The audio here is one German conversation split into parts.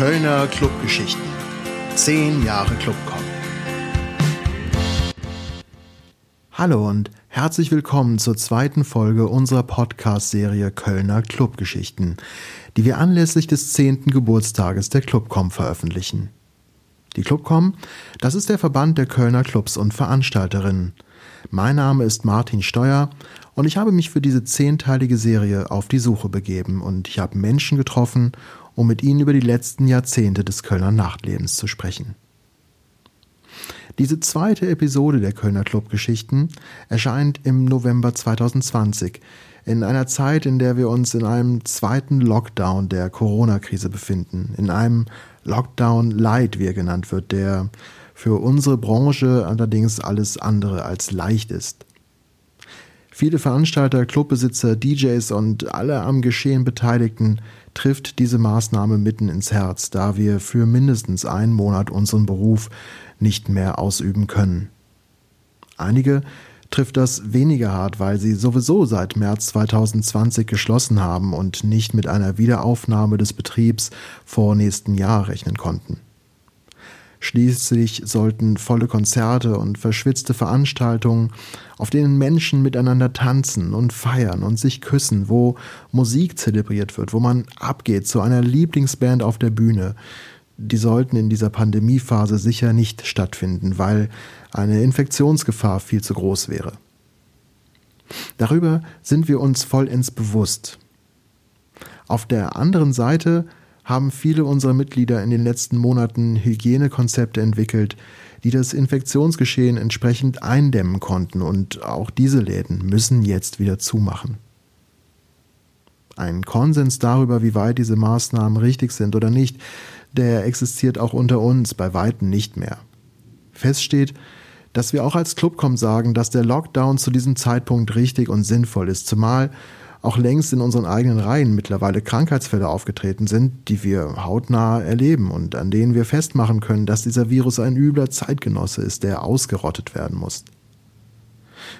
Kölner Clubgeschichten. Zehn Jahre Clubcom. Hallo und herzlich willkommen zur zweiten Folge unserer Podcast-Serie Kölner Clubgeschichten, die wir anlässlich des zehnten Geburtstages der Clubcom veröffentlichen. Die Clubcom, das ist der Verband der Kölner Clubs und Veranstalterinnen. Mein Name ist Martin Steuer und ich habe mich für diese zehnteilige Serie auf die Suche begeben und ich habe Menschen getroffen um mit ihnen über die letzten Jahrzehnte des Kölner Nachtlebens zu sprechen. Diese zweite Episode der Kölner Clubgeschichten erscheint im November 2020, in einer Zeit, in der wir uns in einem zweiten Lockdown der Corona-Krise befinden, in einem Lockdown Light, wie er genannt wird, der für unsere Branche allerdings alles andere als leicht ist. Viele Veranstalter, Clubbesitzer, DJs und alle am Geschehen Beteiligten trifft diese Maßnahme mitten ins Herz, da wir für mindestens einen Monat unseren Beruf nicht mehr ausüben können. Einige trifft das weniger hart, weil sie sowieso seit März 2020 geschlossen haben und nicht mit einer Wiederaufnahme des Betriebs vor nächsten Jahr rechnen konnten. Schließlich sollten volle Konzerte und verschwitzte Veranstaltungen, auf denen Menschen miteinander tanzen und feiern und sich küssen, wo Musik zelebriert wird, wo man abgeht zu einer Lieblingsband auf der Bühne, die sollten in dieser Pandemiephase sicher nicht stattfinden, weil eine Infektionsgefahr viel zu groß wäre. Darüber sind wir uns vollends bewusst. Auf der anderen Seite haben viele unserer Mitglieder in den letzten Monaten Hygienekonzepte entwickelt, die das Infektionsgeschehen entsprechend eindämmen konnten und auch diese Läden müssen jetzt wieder zumachen. Ein Konsens darüber, wie weit diese Maßnahmen richtig sind oder nicht, der existiert auch unter uns bei weitem nicht mehr. Fest steht, dass wir auch als Clubcom sagen, dass der Lockdown zu diesem Zeitpunkt richtig und sinnvoll ist, zumal auch längst in unseren eigenen Reihen mittlerweile Krankheitsfälle aufgetreten sind, die wir hautnah erleben und an denen wir festmachen können, dass dieser Virus ein übler Zeitgenosse ist, der ausgerottet werden muss.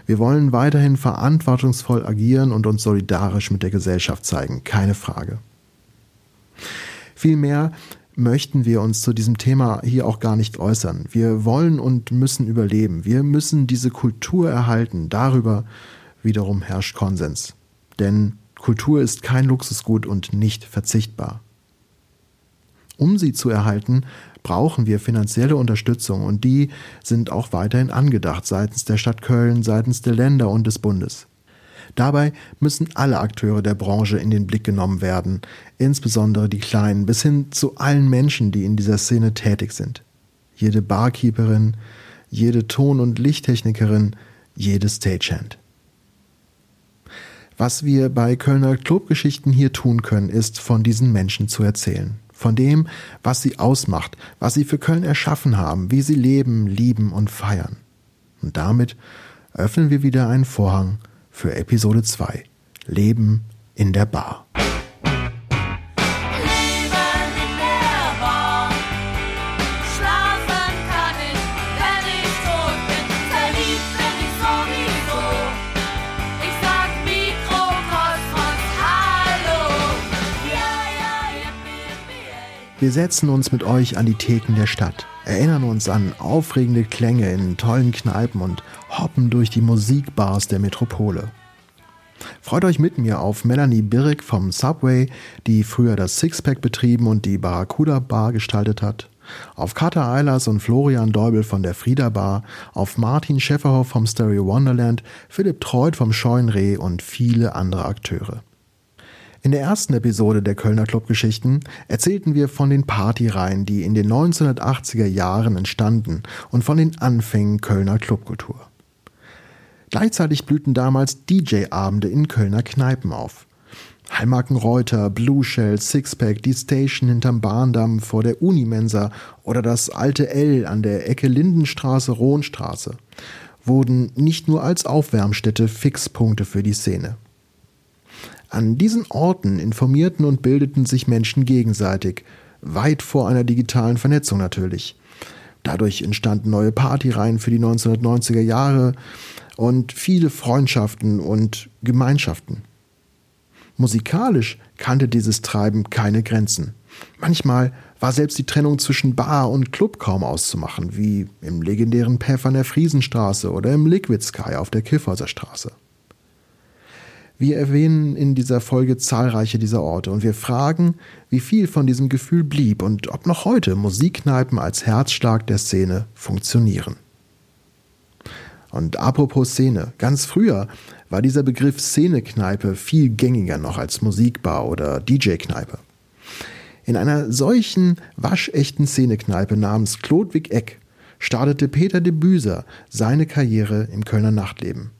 Wir wollen weiterhin verantwortungsvoll agieren und uns solidarisch mit der Gesellschaft zeigen, keine Frage. Vielmehr möchten wir uns zu diesem Thema hier auch gar nicht äußern. Wir wollen und müssen überleben. Wir müssen diese Kultur erhalten. Darüber wiederum herrscht Konsens denn Kultur ist kein Luxusgut und nicht verzichtbar. Um sie zu erhalten, brauchen wir finanzielle Unterstützung und die sind auch weiterhin angedacht seitens der Stadt Köln, seitens der Länder und des Bundes. Dabei müssen alle Akteure der Branche in den Blick genommen werden, insbesondere die Kleinen, bis hin zu allen Menschen, die in dieser Szene tätig sind. Jede Barkeeperin, jede Ton- und Lichttechnikerin, jede Stagehand. Was wir bei Kölner Clubgeschichten hier tun können, ist von diesen Menschen zu erzählen. Von dem, was sie ausmacht, was sie für Köln erschaffen haben, wie sie leben, lieben und feiern. Und damit öffnen wir wieder einen Vorhang für Episode 2. Leben in der Bar. Wir setzen uns mit euch an die Theken der Stadt, erinnern uns an aufregende Klänge in tollen Kneipen und hoppen durch die Musikbars der Metropole. Freut euch mit mir auf Melanie Birrig vom Subway, die früher das Sixpack betrieben und die Barracuda Bar gestaltet hat. Auf Carter Eilers und Florian Deubel von der Frieda Bar, auf Martin Schäferhoff vom Stereo Wonderland, Philipp Treut vom Scheunreh und viele andere Akteure. In der ersten Episode der Kölner Clubgeschichten erzählten wir von den Partyreihen, die in den 1980er Jahren entstanden und von den Anfängen Kölner Clubkultur. Gleichzeitig blühten damals DJ-Abende in Kölner Kneipen auf. Heilmarken Reuter, Blue Shell, Sixpack, die Station hinterm Bahndamm vor der Unimensa oder das alte L an der Ecke Lindenstraße, Rohnstraße wurden nicht nur als Aufwärmstätte Fixpunkte für die Szene. An diesen Orten informierten und bildeten sich Menschen gegenseitig, weit vor einer digitalen Vernetzung natürlich. Dadurch entstanden neue Partyreihen für die 1990er Jahre und viele Freundschaften und Gemeinschaften. Musikalisch kannte dieses Treiben keine Grenzen. Manchmal war selbst die Trennung zwischen Bar und Club kaum auszumachen, wie im legendären Path an der Friesenstraße oder im Liquid Sky auf der Kiffhäuser Straße. Wir erwähnen in dieser Folge zahlreiche dieser Orte und wir fragen, wie viel von diesem Gefühl blieb und ob noch heute Musikkneipen als Herzschlag der Szene funktionieren. Und apropos Szene, ganz früher war dieser Begriff Szenekneipe viel gängiger noch als Musikbar oder DJ-Kneipe. In einer solchen waschechten Szenekneipe namens Klodwig Eck startete Peter de Büser seine Karriere im Kölner Nachtleben.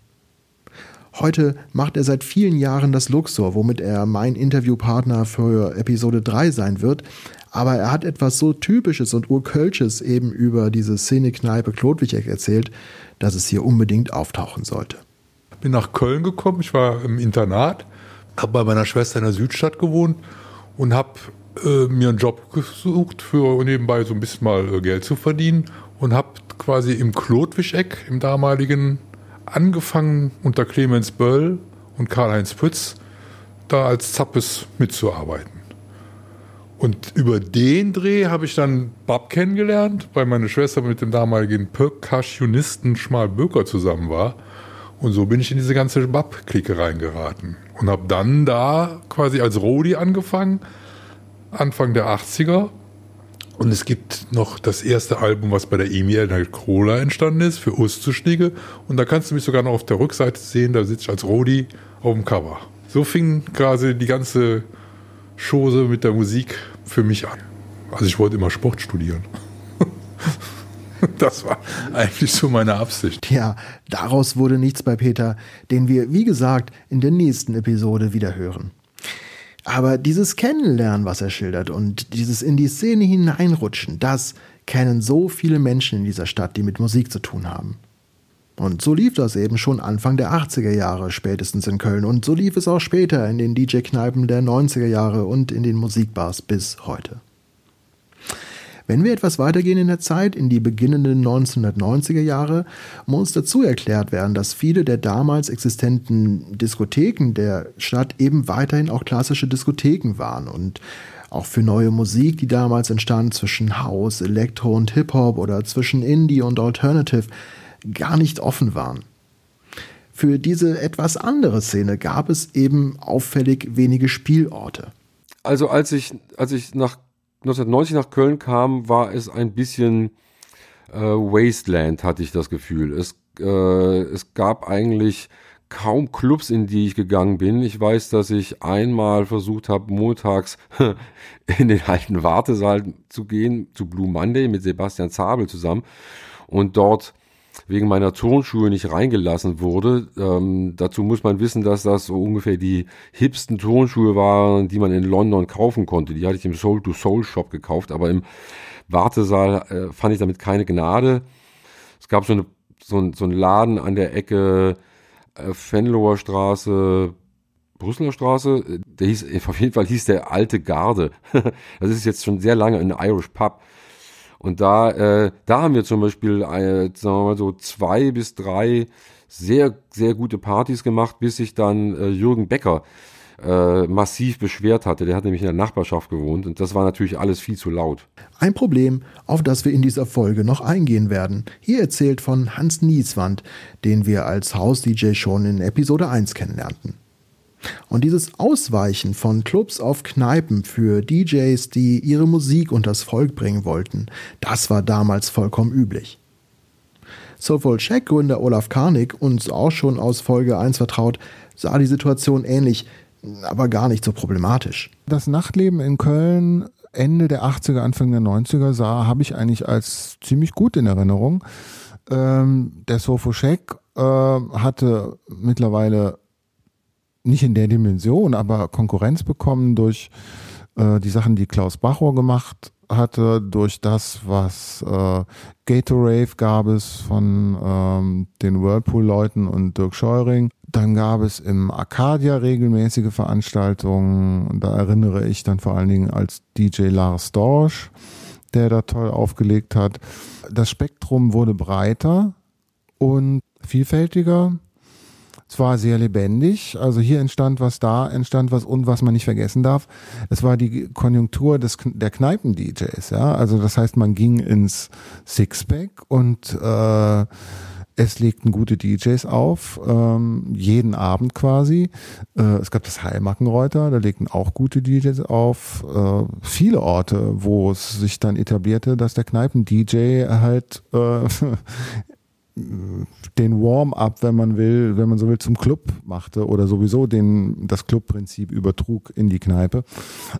Heute macht er seit vielen Jahren das Luxor, womit er mein Interviewpartner für Episode 3 sein wird. Aber er hat etwas so Typisches und Urkölsches eben über diese Szenekneipe Klodwig erzählt, dass es hier unbedingt auftauchen sollte. Ich bin nach Köln gekommen, ich war im Internat, habe bei meiner Schwester in der Südstadt gewohnt und habe äh, mir einen Job gesucht, für nebenbei so ein bisschen mal äh, Geld zu verdienen und habe quasi im Klotwischeck, im damaligen, angefangen unter Clemens Böll und Karl-Heinz Pütz da als Zappes mitzuarbeiten. Und über den Dreh habe ich dann Bab kennengelernt, weil meine Schwester mit dem damaligen Percussionisten Schmal Böker zusammen war. Und so bin ich in diese ganze Bab-Clique reingeraten. Und habe dann da quasi als Rodi angefangen, Anfang der 80er. Und es gibt noch das erste Album, was bei der Emil Cola entstanden ist, für Ustzuschnigge. Und da kannst du mich sogar noch auf der Rückseite sehen, da sitze ich als Rodi auf dem Cover. So fing quasi die ganze Chose mit der Musik für mich an. Also ich wollte immer Sport studieren. Das war eigentlich so meine Absicht. Ja, daraus wurde nichts bei Peter, den wir, wie gesagt, in der nächsten Episode wieder hören. Aber dieses Kennenlernen, was er schildert und dieses in die Szene hineinrutschen, das kennen so viele Menschen in dieser Stadt, die mit Musik zu tun haben. Und so lief das eben schon Anfang der 80er Jahre spätestens in Köln und so lief es auch später in den DJ-Kneipen der 90er Jahre und in den Musikbars bis heute. Wenn wir etwas weitergehen in der Zeit, in die beginnenden 1990er Jahre, muss dazu erklärt werden, dass viele der damals existenten Diskotheken der Stadt eben weiterhin auch klassische Diskotheken waren und auch für neue Musik, die damals entstand zwischen House, Elektro und Hip-Hop oder zwischen Indie und Alternative, gar nicht offen waren. Für diese etwas andere Szene gab es eben auffällig wenige Spielorte. Also als ich, als ich nach 1990 nach Köln kam, war es ein bisschen äh, Wasteland, hatte ich das Gefühl. Es, äh, es gab eigentlich kaum Clubs, in die ich gegangen bin. Ich weiß, dass ich einmal versucht habe, montags in den alten Wartesaal zu gehen, zu Blue Monday mit Sebastian Zabel zusammen und dort wegen meiner Turnschuhe nicht reingelassen wurde. Ähm, dazu muss man wissen, dass das so ungefähr die hipsten Turnschuhe waren, die man in London kaufen konnte. Die hatte ich im Soul-to-Soul-Shop gekauft, aber im Wartesaal äh, fand ich damit keine Gnade. Es gab so, eine, so, ein, so einen Laden an der Ecke äh, Fenloher Straße, Brüsseler Straße. Der hieß, auf jeden Fall hieß der Alte Garde. das ist jetzt schon sehr lange ein Irish Pub. Und da, äh, da haben wir zum Beispiel, äh, sagen wir mal so, zwei bis drei sehr, sehr gute Partys gemacht, bis sich dann äh, Jürgen Becker äh, massiv beschwert hatte. Der hat nämlich in der Nachbarschaft gewohnt und das war natürlich alles viel zu laut. Ein Problem, auf das wir in dieser Folge noch eingehen werden. Hier erzählt von Hans Nieswand, den wir als Haus-DJ schon in Episode 1 kennenlernten. Und dieses Ausweichen von Clubs auf Kneipen für DJs, die ihre Musik unters Volk bringen wollten, das war damals vollkommen üblich. Soulful Check Gründer Olaf Karnig, uns auch schon aus Folge 1 vertraut, sah die Situation ähnlich, aber gar nicht so problematisch. Das Nachtleben in Köln Ende der 80er, Anfang der 90er sah, habe ich eigentlich als ziemlich gut in Erinnerung. Ähm, der Shack äh, hatte mittlerweile nicht in der Dimension, aber Konkurrenz bekommen durch äh, die Sachen, die Klaus Bachor gemacht hatte, durch das, was äh, Gatorave gab es von ähm, den Whirlpool-Leuten und Dirk Scheuring. Dann gab es im Arcadia regelmäßige Veranstaltungen. Da erinnere ich dann vor allen Dingen als DJ Lars Dorsch, der da toll aufgelegt hat. Das Spektrum wurde breiter und vielfältiger Es war sehr lebendig. Also hier entstand was, da entstand was und was man nicht vergessen darf. Es war die Konjunktur des, der Kneipen-DJs. Ja, also das heißt, man ging ins Sixpack und äh, es legten gute DJs auf, ähm, jeden Abend quasi. Äh, es gab das Heilmackenreuter, da legten auch gute DJs auf. Äh, viele Orte, wo es sich dann etablierte, dass der Kneipen-DJ halt äh, den Warm-up, wenn man will, wenn man so will, zum Club machte oder sowieso den, das Clubprinzip übertrug in die Kneipe.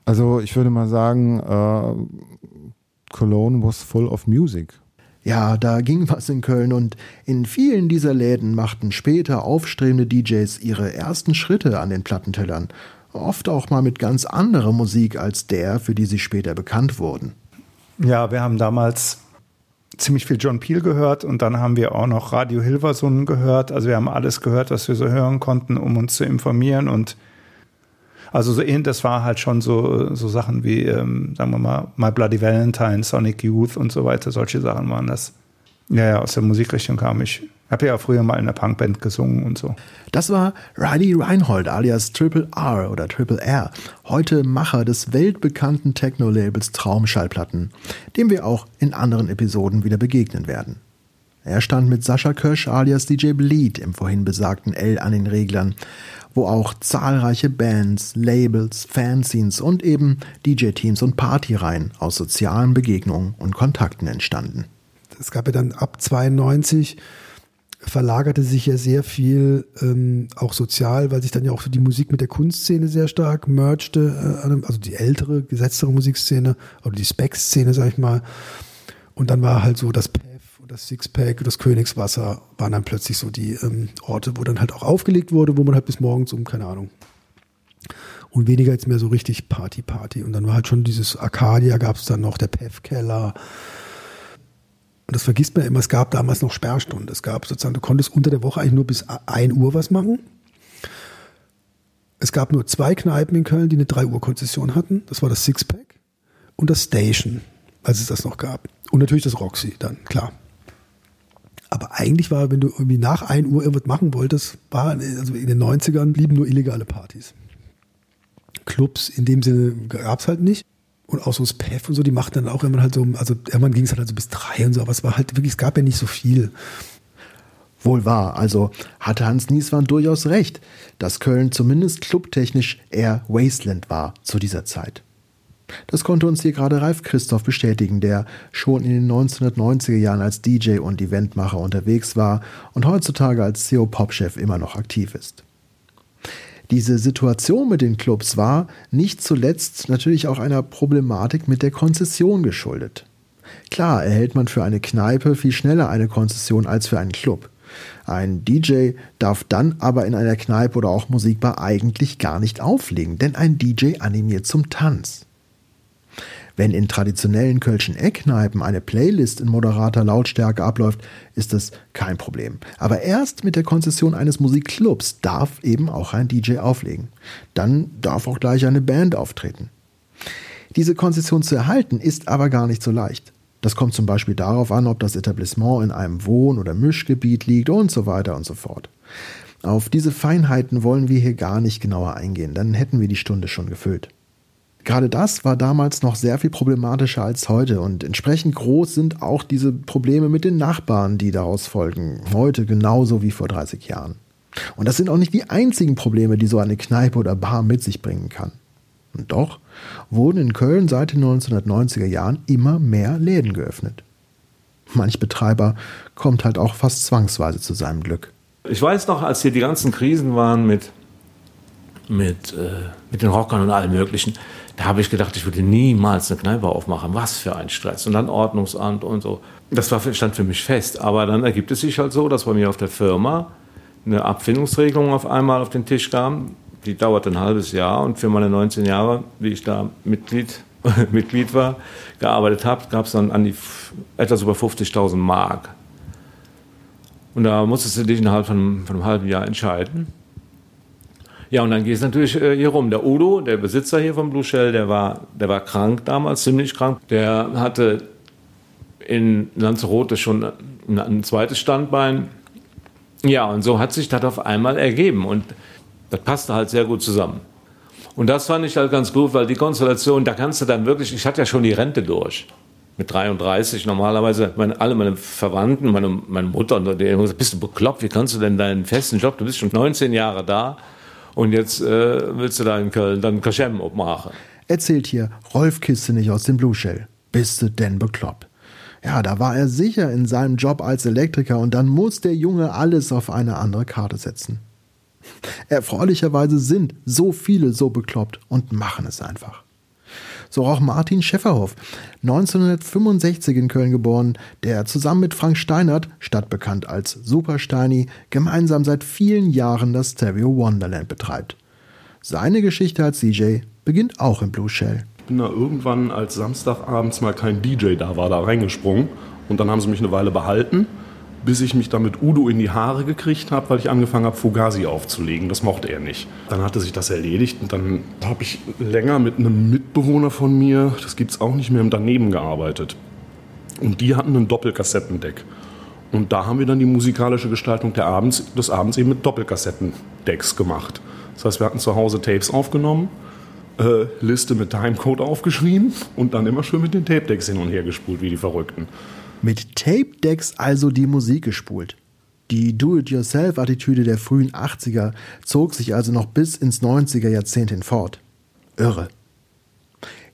Also ich würde mal sagen, äh, Cologne was full of music. Ja, da ging was in Köln und in vielen dieser Läden machten später aufstrebende DJs ihre ersten Schritte an den Plattentellern, oft auch mal mit ganz anderer Musik als der, für die sie später bekannt wurden. Ja, wir haben damals ziemlich viel John Peel gehört und dann haben wir auch noch Radio Hilverson gehört. Also wir haben alles gehört, was wir so hören konnten, um uns zu informieren und also so das war halt schon so, so Sachen wie, ähm, sagen wir mal, My Bloody Valentine, Sonic Youth und so weiter, solche Sachen waren das. Ja, ja, aus der Musikrichtung kam ich. Habe ja früher mal in einer Punkband gesungen und so. Das war Riley Reinhold alias Triple R oder Triple R, heute Macher des weltbekannten Techno-Labels Traumschallplatten, dem wir auch in anderen Episoden wieder begegnen werden. Er stand mit Sascha Kösch alias DJ Bleed im vorhin besagten L an den Reglern, wo auch zahlreiche Bands, Labels, Fanzines und eben DJ-Teams und Partyreihen aus sozialen Begegnungen und Kontakten entstanden. Es gab ja dann ab 92 verlagerte sich ja sehr viel ähm, auch sozial, weil sich dann ja auch die Musik mit der Kunstszene sehr stark mergte, äh, also die ältere, gesetztere Musikszene oder die Spec-Szene, sag ich mal. Und dann war halt so das PEF und das Sixpack und das Königswasser waren dann plötzlich so die ähm, Orte, wo dann halt auch aufgelegt wurde, wo man halt bis morgens um, keine Ahnung, und weniger jetzt mehr so richtig Party, Party. Und dann war halt schon dieses Arcadia, gab es dann noch der PEF-Keller, und das vergisst man immer, es gab damals noch Sperrstunden. Es gab sozusagen, du konntest unter der Woche eigentlich nur bis 1 Uhr was machen. Es gab nur zwei Kneipen in Köln, die eine 3 Uhr Konzession hatten. Das war das Sixpack und das Station, als es das noch gab. Und natürlich das Roxy dann, klar. Aber eigentlich war, wenn du irgendwie nach 1 Uhr irgendwas machen wolltest, war, also in den 90ern blieben nur illegale Partys. Clubs in dem Sinne gab es halt nicht und auch so das PEF und so, die machten dann auch immer halt so, also irgendwann ging es halt so bis drei und so, aber es war halt wirklich, es gab ja nicht so viel. Wohl wahr, also hatte Hans Nieswan durchaus recht, dass Köln zumindest clubtechnisch eher Wasteland war zu dieser Zeit. Das konnte uns hier gerade Ralf Christoph bestätigen, der schon in den 1990er Jahren als DJ und Eventmacher unterwegs war und heutzutage als CO-Pop-Chef immer noch aktiv ist. Diese Situation mit den Clubs war nicht zuletzt natürlich auch einer Problematik mit der Konzession geschuldet. Klar erhält man für eine Kneipe viel schneller eine Konzession als für einen Club. Ein DJ darf dann aber in einer Kneipe oder auch Musikbar eigentlich gar nicht auflegen, denn ein DJ animiert zum Tanz. Wenn in traditionellen Kölschen Eckkneipen eine Playlist in moderater Lautstärke abläuft, ist das kein Problem. Aber erst mit der Konzession eines Musikclubs darf eben auch ein DJ auflegen. Dann darf auch gleich eine Band auftreten. Diese Konzession zu erhalten ist aber gar nicht so leicht. Das kommt zum Beispiel darauf an, ob das Etablissement in einem Wohn- oder Mischgebiet liegt und so weiter und so fort. Auf diese Feinheiten wollen wir hier gar nicht genauer eingehen, dann hätten wir die Stunde schon gefüllt. Gerade das war damals noch sehr viel problematischer als heute und entsprechend groß sind auch diese Probleme mit den Nachbarn, die daraus folgen, heute genauso wie vor 30 Jahren. Und das sind auch nicht die einzigen Probleme, die so eine Kneipe oder Bar mit sich bringen kann. Und doch wurden in Köln seit den 1990er Jahren immer mehr Läden geöffnet. Manch Betreiber kommt halt auch fast zwangsweise zu seinem Glück. Ich weiß noch, als hier die ganzen Krisen waren mit, mit, äh, mit den Rockern und allem Möglichen, da habe ich gedacht, ich würde niemals eine Kneipe aufmachen. Was für ein Stress. Und dann Ordnungsamt und so. Das war, stand für mich fest. Aber dann ergibt es sich halt so, dass bei mir auf der Firma eine Abfindungsregelung auf einmal auf den Tisch kam. Die dauerte ein halbes Jahr und für meine 19 Jahre, wie ich da Mitglied, Mitglied war, gearbeitet habe, gab es dann an die etwas über 50.000 Mark. Und da musstest du dich innerhalb von, von einem halben Jahr entscheiden ja, und dann geht es natürlich äh, hier rum. Der Udo, der Besitzer hier von Blue Shell, der war, der war krank damals, ziemlich krank. Der hatte in Lanzarote schon ein, ein zweites Standbein. Ja, und so hat sich das auf einmal ergeben und das passte halt sehr gut zusammen. Und das fand ich halt ganz gut, weil die Konstellation, da kannst du dann wirklich, ich hatte ja schon die Rente durch. Mit 33 normalerweise, meine, alle meine Verwandten, meine, meine Mutter, und die haben gesagt, bist du bekloppt, wie kannst du denn deinen festen Job, du bist schon 19 Jahre da und jetzt äh, willst du da in Köln dann Kaschem machen. Erzählt hier Rolf Kiste nicht aus dem Blue Shell. Bist du denn bekloppt? Ja, da war er sicher in seinem Job als Elektriker und dann muss der Junge alles auf eine andere Karte setzen. Erfreulicherweise sind so viele so bekloppt und machen es einfach. So auch Martin Schäfferhoff, 1965 in Köln geboren, der zusammen mit Frank Steinert, stadtbekannt als Super Steini, gemeinsam seit vielen Jahren das Stereo Wonderland betreibt. Seine Geschichte als DJ beginnt auch im Blue Shell. Ich bin da irgendwann, als Samstagabends mal kein DJ da war, da reingesprungen und dann haben sie mich eine Weile behalten bis ich mich dann mit Udo in die Haare gekriegt habe, weil ich angefangen habe, Fugazi aufzulegen. Das mochte er nicht. Dann hatte sich das erledigt und dann habe ich länger mit einem Mitbewohner von mir, das gibt es auch nicht mehr, im Daneben gearbeitet. Und die hatten ein Doppelkassettendeck. Und da haben wir dann die musikalische Gestaltung der Abends, des Abends eben mit Doppelkassettendecks gemacht. Das heißt, wir hatten zu Hause Tapes aufgenommen, äh, Liste mit Timecode aufgeschrieben und dann immer schön mit den Tape-Decks hin und her gespult, wie die Verrückten. Mit Tape-Decks also die Musik gespult. Die Do-it-yourself-Attitüde der frühen 80er zog sich also noch bis ins 90er Jahrzehnt hinfort. Irre.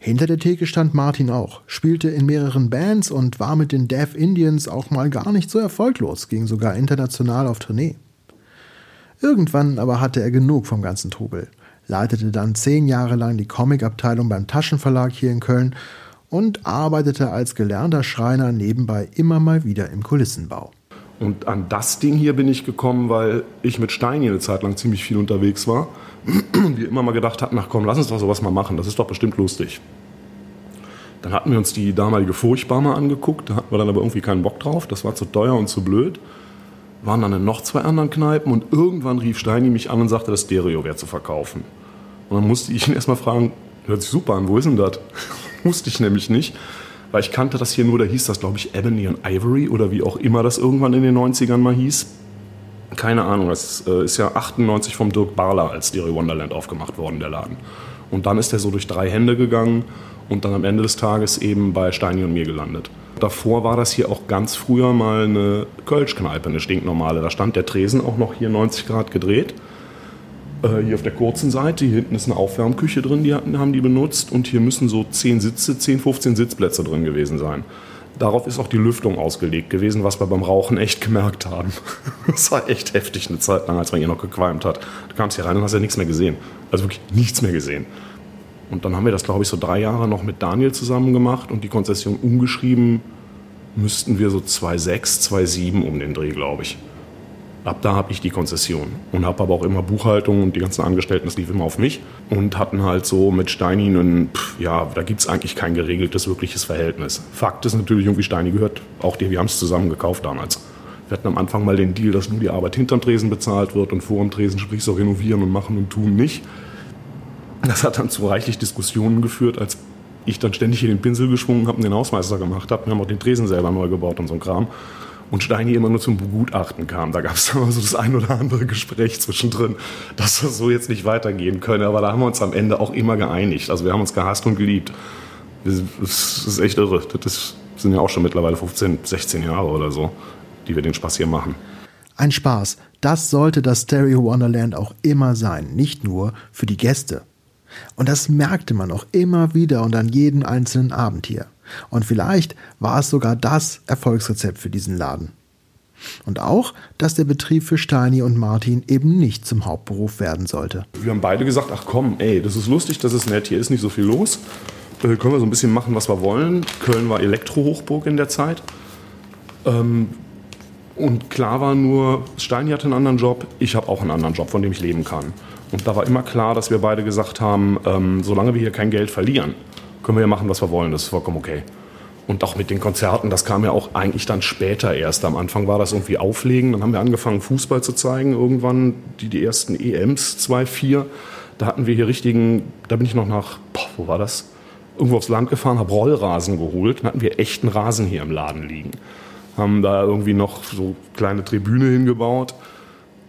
Hinter der Theke stand Martin auch, spielte in mehreren Bands und war mit den Deaf Indians auch mal gar nicht so erfolglos, ging sogar international auf Tournee. Irgendwann aber hatte er genug vom ganzen Trubel, leitete dann zehn Jahre lang die Comicabteilung beim Taschenverlag hier in Köln und arbeitete als gelernter Schreiner nebenbei immer mal wieder im Kulissenbau. Und an das Ding hier bin ich gekommen, weil ich mit Steini eine Zeit lang ziemlich viel unterwegs war. Und wir immer mal gedacht hatten, ach komm, lass uns doch sowas mal machen, das ist doch bestimmt lustig. Dann hatten wir uns die damalige Furchtbar mal angeguckt, da hatten wir dann aber irgendwie keinen Bock drauf, das war zu teuer und zu blöd. Waren dann in noch zwei anderen Kneipen und irgendwann rief Steini mich an und sagte, das Stereo wäre zu verkaufen. Und dann musste ich ihn erstmal fragen, hört sich super an, wo ist denn das? Wusste ich nämlich nicht, weil ich kannte das hier nur, da hieß das, glaube ich, Ebony and Ivory oder wie auch immer das irgendwann in den 90ern mal hieß. Keine Ahnung, das äh, ist ja 98 vom Dirk Barler als Stereo Wonderland aufgemacht worden, der Laden. Und dann ist der so durch drei Hände gegangen und dann am Ende des Tages eben bei Steini und mir gelandet. Davor war das hier auch ganz früher mal eine Kölschkneipe, eine stinknormale. Da stand der Tresen auch noch hier 90 Grad gedreht. Äh, hier auf der kurzen Seite, hier hinten ist eine Aufwärmküche drin, die haben die benutzt und hier müssen so 10 Sitze, 10, 15 Sitzplätze drin gewesen sein. Darauf ist auch die Lüftung ausgelegt gewesen, was wir beim Rauchen echt gemerkt haben. Das war echt heftig eine Zeit lang, als man hier noch gequalmt hat. Du kamst hier rein und hast ja nichts mehr gesehen. Also wirklich nichts mehr gesehen. Und dann haben wir das, glaube ich, so drei Jahre noch mit Daniel zusammen gemacht und die Konzession umgeschrieben müssten wir so 2,6, 2,7 um den Dreh, glaube ich. Ab da habe ich die Konzession und habe aber auch immer Buchhaltung und die ganzen Angestellten, das lief immer auf mich und hatten halt so mit Steini einen, ja, da gibt es eigentlich kein geregeltes, wirkliches Verhältnis. Fakt ist natürlich, irgendwie Steini gehört, auch die, wir haben es zusammen gekauft damals. Wir hatten am Anfang mal den Deal, dass nur die Arbeit hinterm Tresen bezahlt wird und vor dem Tresen, sprich so renovieren und machen und tun nicht. Das hat dann zu reichlich Diskussionen geführt, als ich dann ständig hier den Pinsel geschwungen habe und den Hausmeister gemacht habe. Wir haben auch den Tresen selber neu gebaut und so ein Kram und Steini immer nur zum Begutachten kam. Da gab es immer so das ein oder andere Gespräch zwischendrin, dass das so jetzt nicht weitergehen könne. Aber da haben wir uns am Ende auch immer geeinigt. Also wir haben uns gehasst und geliebt. Das ist echt irre. Das sind ja auch schon mittlerweile 15, 16 Jahre oder so, die wir den Spaß hier machen. Ein Spaß. Das sollte das Stereo Wonderland auch immer sein. Nicht nur für die Gäste. Und das merkte man auch immer wieder und an jedem einzelnen Abend hier. Und vielleicht war es sogar das Erfolgsrezept für diesen Laden. Und auch, dass der Betrieb für Steini und Martin eben nicht zum Hauptberuf werden sollte. Wir haben beide gesagt, ach komm, ey, das ist lustig, das ist nett, hier ist nicht so viel los. Äh, können wir so ein bisschen machen, was wir wollen. Köln war Elektrohochburg in der Zeit. Ähm, und klar war nur, Steini hatte einen anderen Job, ich habe auch einen anderen Job, von dem ich leben kann. Und da war immer klar, dass wir beide gesagt haben, ähm, solange wir hier kein Geld verlieren, können wir ja machen, was wir wollen, das ist vollkommen okay. Und auch mit den Konzerten, das kam ja auch eigentlich dann später erst. Am Anfang war das irgendwie Auflegen, dann haben wir angefangen, Fußball zu zeigen, irgendwann die, die ersten EMs 2-4. Da hatten wir hier richtigen, da bin ich noch nach, boah, wo war das? Irgendwo aufs Land gefahren, habe Rollrasen geholt, dann hatten wir echten Rasen hier im Laden liegen. haben da irgendwie noch so kleine Tribüne hingebaut.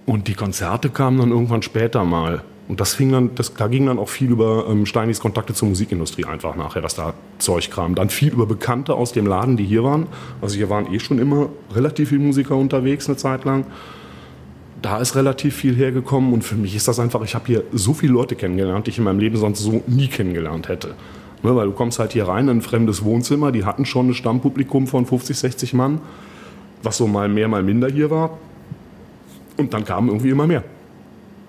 Und die Konzerte kamen dann irgendwann später mal. Und das fing dann, das, da ging dann auch viel über ähm, Steinis Kontakte zur Musikindustrie einfach nachher, dass da Zeug kam. Dann viel über Bekannte aus dem Laden, die hier waren. Also hier waren eh schon immer relativ viele Musiker unterwegs eine Zeit lang. Da ist relativ viel hergekommen und für mich ist das einfach, ich habe hier so viele Leute kennengelernt, die ich in meinem Leben sonst so nie kennengelernt hätte. Ne, weil du kommst halt hier rein in ein fremdes Wohnzimmer, die hatten schon ein Stammpublikum von 50, 60 Mann, was so mal mehr, mal minder hier war. Und dann kamen irgendwie immer mehr.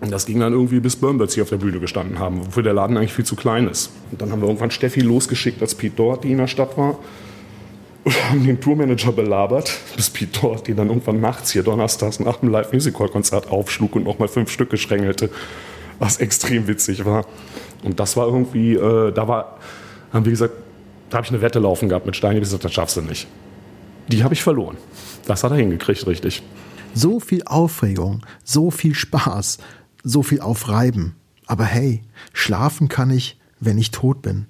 Das ging dann irgendwie bis Burnbirds hier auf der Bühne gestanden haben, wofür der Laden eigentlich viel zu klein ist. Und dann haben wir irgendwann Steffi losgeschickt, als Pete Doherty in der Stadt war. Und haben den Tourmanager belabert, bis Pete Doherty dann irgendwann nachts hier donnerstags nach dem Live-Musical-Konzert aufschlug und nochmal fünf Stücke schrängelte, was extrem witzig war. Und das war irgendwie, äh, da war, haben wir gesagt, da habe ich eine Wette laufen gehabt mit Steini, gesagt, das schaffst du nicht. Die habe ich verloren. Das hat er hingekriegt, richtig. So viel Aufregung, so viel Spaß, so viel Aufreiben. Aber hey, schlafen kann ich, wenn ich tot bin.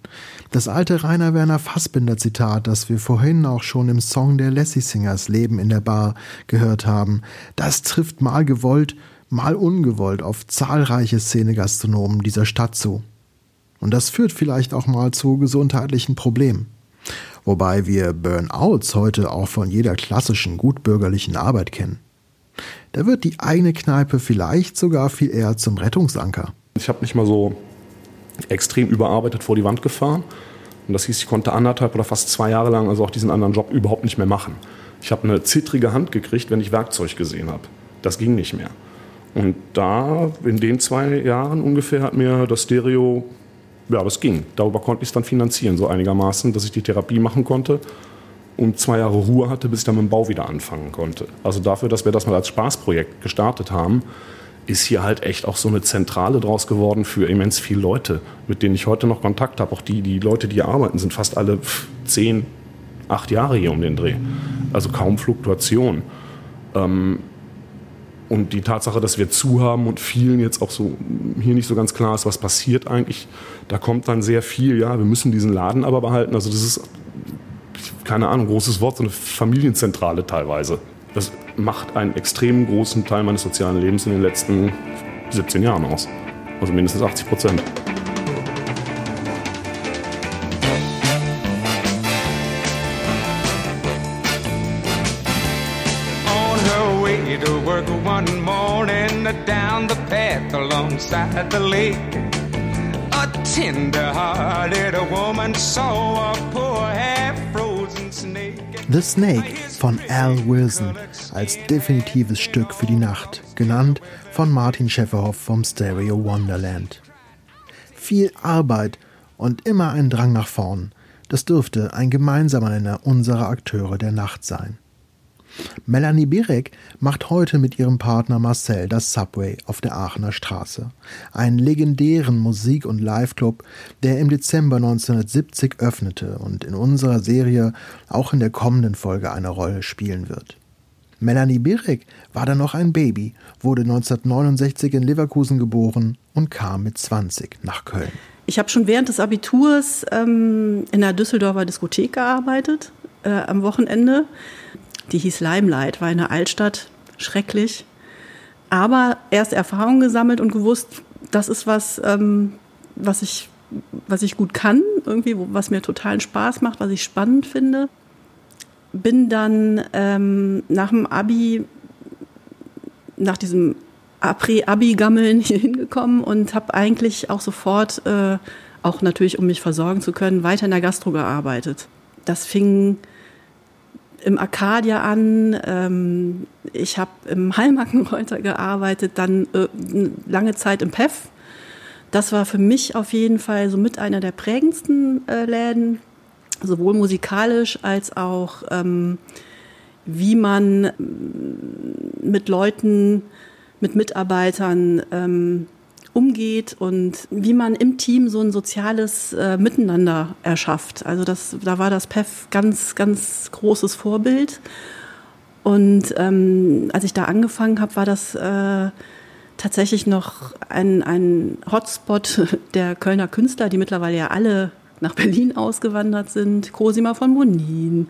Das alte Rainer Werner Fassbinder Zitat, das wir vorhin auch schon im Song der Lassie Singers Leben in der Bar gehört haben, das trifft mal gewollt, mal ungewollt auf zahlreiche Szenegastronomen dieser Stadt zu. Und das führt vielleicht auch mal zu gesundheitlichen Problemen. Wobei wir Burnouts heute auch von jeder klassischen gutbürgerlichen Arbeit kennen. Da wird die eigene Kneipe vielleicht sogar viel eher zum Rettungsanker. Ich habe nicht mal so extrem überarbeitet vor die Wand gefahren. Und das hieß, ich konnte anderthalb oder fast zwei Jahre lang also auch diesen anderen Job überhaupt nicht mehr machen. Ich habe eine zittrige Hand gekriegt, wenn ich Werkzeug gesehen habe. Das ging nicht mehr. Und da, in den zwei Jahren ungefähr, hat mir das Stereo, ja, das ging. Darüber konnte ich es dann finanzieren, so einigermaßen, dass ich die Therapie machen konnte und zwei Jahre Ruhe hatte, bis ich dann mit dem Bau wieder anfangen konnte. Also dafür, dass wir das mal als Spaßprojekt gestartet haben, ist hier halt echt auch so eine Zentrale draus geworden für immens viele Leute, mit denen ich heute noch Kontakt habe. Auch die, die Leute, die hier arbeiten, sind fast alle zehn, acht Jahre hier um den Dreh. Also kaum Fluktuation. Ähm, und die Tatsache, dass wir zu haben und vielen jetzt auch so hier nicht so ganz klar ist, was passiert eigentlich, da kommt dann sehr viel, ja, wir müssen diesen Laden aber behalten. Also das ist, keine Ahnung, großes Wort, so eine Familienzentrale teilweise. Das macht einen extrem großen Teil meines sozialen Lebens in den letzten 17 Jahren aus. Also mindestens 80 Prozent. alongside the lake. A tender-hearted woman saw a. The Snake von Al Wilson als definitives Stück für die Nacht, genannt von Martin Schäferhoff vom Stereo Wonderland. Viel Arbeit und immer ein Drang nach vorn, das dürfte ein gemeinsamer Nenner unserer Akteure der Nacht sein. Melanie Birek macht heute mit ihrem Partner Marcel das Subway auf der Aachener Straße. Einen legendären Musik- und Liveclub, der im Dezember 1970 öffnete und in unserer Serie auch in der kommenden Folge eine Rolle spielen wird. Melanie Birek war dann noch ein Baby, wurde 1969 in Leverkusen geboren und kam mit 20 nach Köln. Ich habe schon während des Abiturs ähm, in der Düsseldorfer Diskothek gearbeitet, äh, am Wochenende. Die hieß Limelight, war in der Altstadt, schrecklich. Aber erst Erfahrung gesammelt und gewusst, das ist was, ähm, was, ich, was ich gut kann, irgendwie, was mir totalen Spaß macht, was ich spannend finde. Bin dann ähm, nach dem Abi, nach diesem Après-Abi-Gammeln hier hingekommen und habe eigentlich auch sofort, äh, auch natürlich um mich versorgen zu können, weiter in der Gastro gearbeitet. Das fing im Arcadia an. Ähm, ich habe im Heilmarkenreuter gearbeitet, dann äh, lange Zeit im PEF. Das war für mich auf jeden Fall so mit einer der prägendsten äh, Läden, sowohl musikalisch als auch ähm, wie man mit Leuten, mit Mitarbeitern ähm, umgeht und wie man im Team so ein soziales äh, Miteinander erschafft. Also das, da war das PEF ganz, ganz großes Vorbild. Und ähm, als ich da angefangen habe, war das äh, tatsächlich noch ein, ein Hotspot der Kölner Künstler, die mittlerweile ja alle nach Berlin ausgewandert sind. Cosima von Bonin,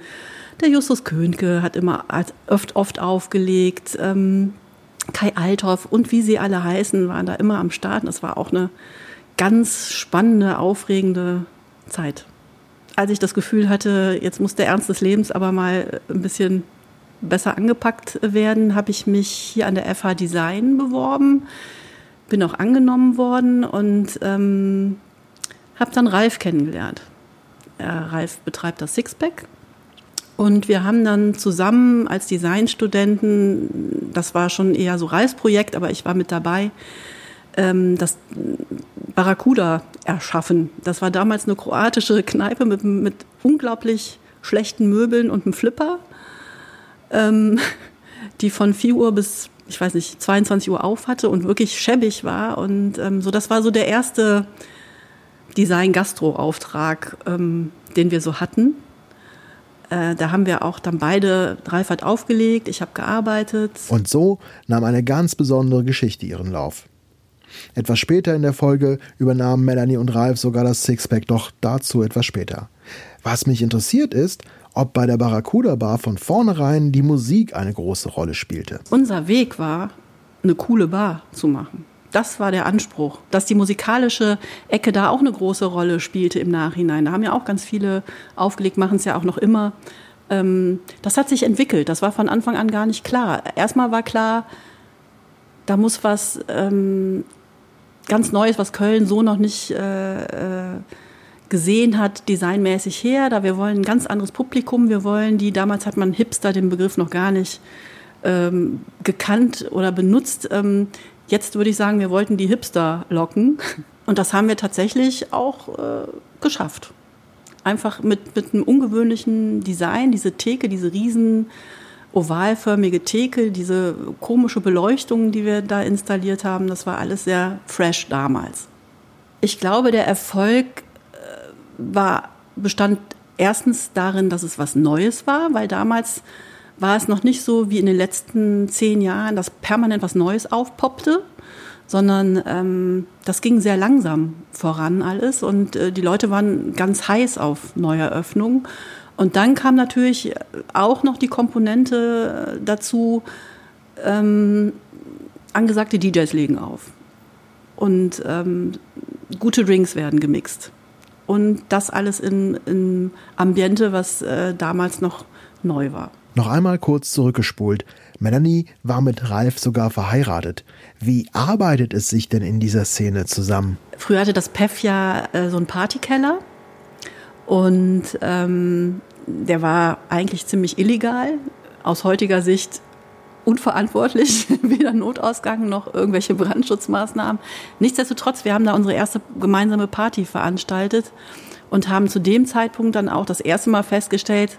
Der Justus Könke hat immer oft, oft aufgelegt. Ähm, Kai Althoff und wie sie alle heißen, waren da immer am Start. Das war auch eine ganz spannende, aufregende Zeit. Als ich das Gefühl hatte, jetzt muss der Ernst des Lebens aber mal ein bisschen besser angepackt werden, habe ich mich hier an der FH Design beworben, bin auch angenommen worden und ähm, habe dann Ralf kennengelernt. Ja, Ralf betreibt das Sixpack und wir haben dann zusammen als Designstudenten, das war schon eher so Ralfs Projekt, aber ich war mit dabei, ähm, das Barracuda erschaffen. Das war damals eine kroatische Kneipe mit, mit unglaublich schlechten Möbeln und einem Flipper ähm, die von 4 Uhr bis, ich weiß nicht, 22 Uhr auf hatte und wirklich schäbig war. Und ähm, so, das war so der erste Design-Gastro-Auftrag, den wir so hatten. Äh, da haben wir auch dann beide Dreifahrt aufgelegt, ich habe gearbeitet. Und so nahm eine ganz besondere Geschichte ihren Lauf. Etwas später in der Folge übernahmen Melanie und Ralf sogar das Sixpack, doch dazu etwas später. Was mich interessiert ist, ob bei der Barracuda Bar von vornherein die Musik eine große Rolle spielte. Unser Weg war, eine coole Bar zu machen. Das war der Anspruch, dass die musikalische Ecke da auch eine große Rolle spielte im Nachhinein. Da haben ja auch ganz viele aufgelegt, machen es ja auch noch immer. Ähm, das hat sich entwickelt. Das war von Anfang an gar nicht klar. Erstmal war klar, da muss was ähm, ganz Neues, was Köln so noch nicht äh, äh, gesehen hat, designmäßig her. Da wir wollen ein ganz anderes Publikum. Wir wollen die, damals hat man Hipster den Begriff noch gar nicht ähm, gekannt oder benutzt. Ähm, jetzt würde ich sagen, wir wollten die Hipster locken. Und das haben wir tatsächlich auch äh, geschafft. Einfach mit, mit einem ungewöhnlichen Design, diese Theke, diese riesen ovalförmige Theke, diese komische Beleuchtung, die wir da installiert haben, das war alles sehr fresh damals. Ich glaube, der Erfolg war, bestand erstens darin, dass es was Neues war, weil damals war es noch nicht so wie in den letzten zehn Jahren, dass permanent was Neues aufpoppte, sondern ähm, das ging sehr langsam voran alles und äh, die Leute waren ganz heiß auf Neueröffnungen. Und dann kam natürlich auch noch die Komponente dazu, ähm, angesagte DJs legen auf und ähm, gute Drinks werden gemixt und das alles in, in Ambiente, was äh, damals noch neu war. Noch einmal kurz zurückgespult. Melanie war mit Ralf sogar verheiratet. Wie arbeitet es sich denn in dieser Szene zusammen? Früher hatte das PEF ja äh, so einen Partykeller und ähm, der war eigentlich ziemlich illegal. Aus heutiger Sicht unverantwortlich, weder Notausgang noch irgendwelche Brandschutzmaßnahmen. Nichtsdestotrotz, wir haben da unsere erste gemeinsame Party veranstaltet und haben zu dem Zeitpunkt dann auch das erste Mal festgestellt,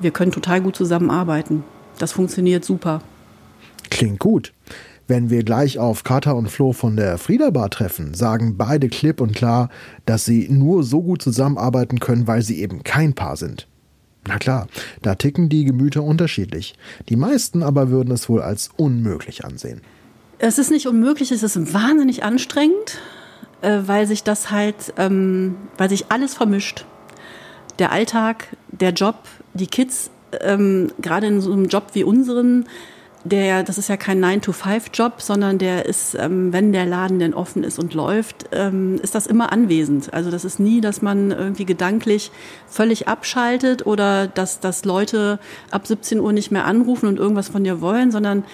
wir können total gut zusammenarbeiten. Das funktioniert super. Klingt gut. Wenn wir gleich auf Kata und Flo von der Frieda Bar treffen, sagen beide klipp und klar, dass sie nur so gut zusammenarbeiten können, weil sie eben kein Paar sind. Na klar, da ticken die Gemüter unterschiedlich. Die meisten aber würden es wohl als unmöglich ansehen. Es ist nicht unmöglich, es ist wahnsinnig anstrengend, äh, weil sich das halt, ähm, weil sich alles vermischt. Der Alltag, der Job, die Kids, ähm, gerade in so einem Job wie unseren, der, das ist ja kein 9-to-5-Job, sondern der ist, ähm, wenn der Laden denn offen ist und läuft, ähm, ist das immer anwesend. Also das ist nie, dass man irgendwie gedanklich völlig abschaltet oder dass, dass Leute ab 17 Uhr nicht mehr anrufen und irgendwas von dir wollen, sondern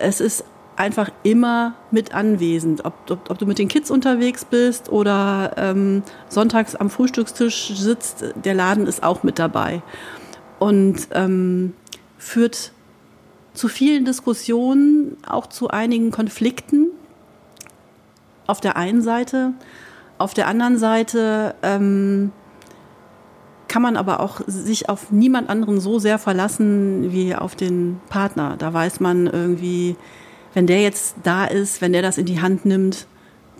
es ist einfach immer mit anwesend. Ob, ob, ob du mit den Kids unterwegs bist oder ähm, sonntags am Frühstückstisch sitzt, der Laden ist auch mit dabei. Und ähm, führt zu vielen Diskussionen, auch zu einigen Konflikten auf der einen Seite. Auf der anderen Seite ähm, kann man aber auch sich auf niemand anderen so sehr verlassen wie auf den Partner. Da weiß man irgendwie, wenn der jetzt da ist, wenn der das in die Hand nimmt,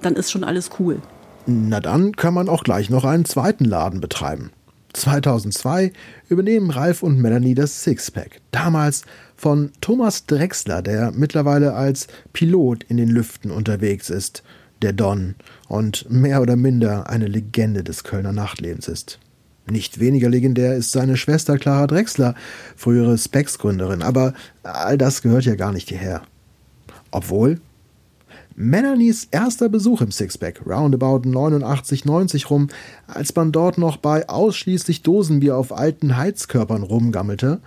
dann ist schon alles cool. Na dann kann man auch gleich noch einen zweiten Laden betreiben. 2002 übernehmen Ralf und Melanie das Sixpack. Damals von Thomas Drexler, der mittlerweile als Pilot in den Lüften unterwegs ist, der Don und mehr oder minder eine Legende des Kölner Nachtlebens ist. Nicht weniger legendär ist seine Schwester Clara Drexler, frühere Specs-Gründerin, aber all das gehört ja gar nicht hierher. Obwohl, Melanies erster Besuch im Sixpack, roundabout 89, 90 rum, als man dort noch bei ausschließlich Dosenbier auf alten Heizkörpern rumgammelte,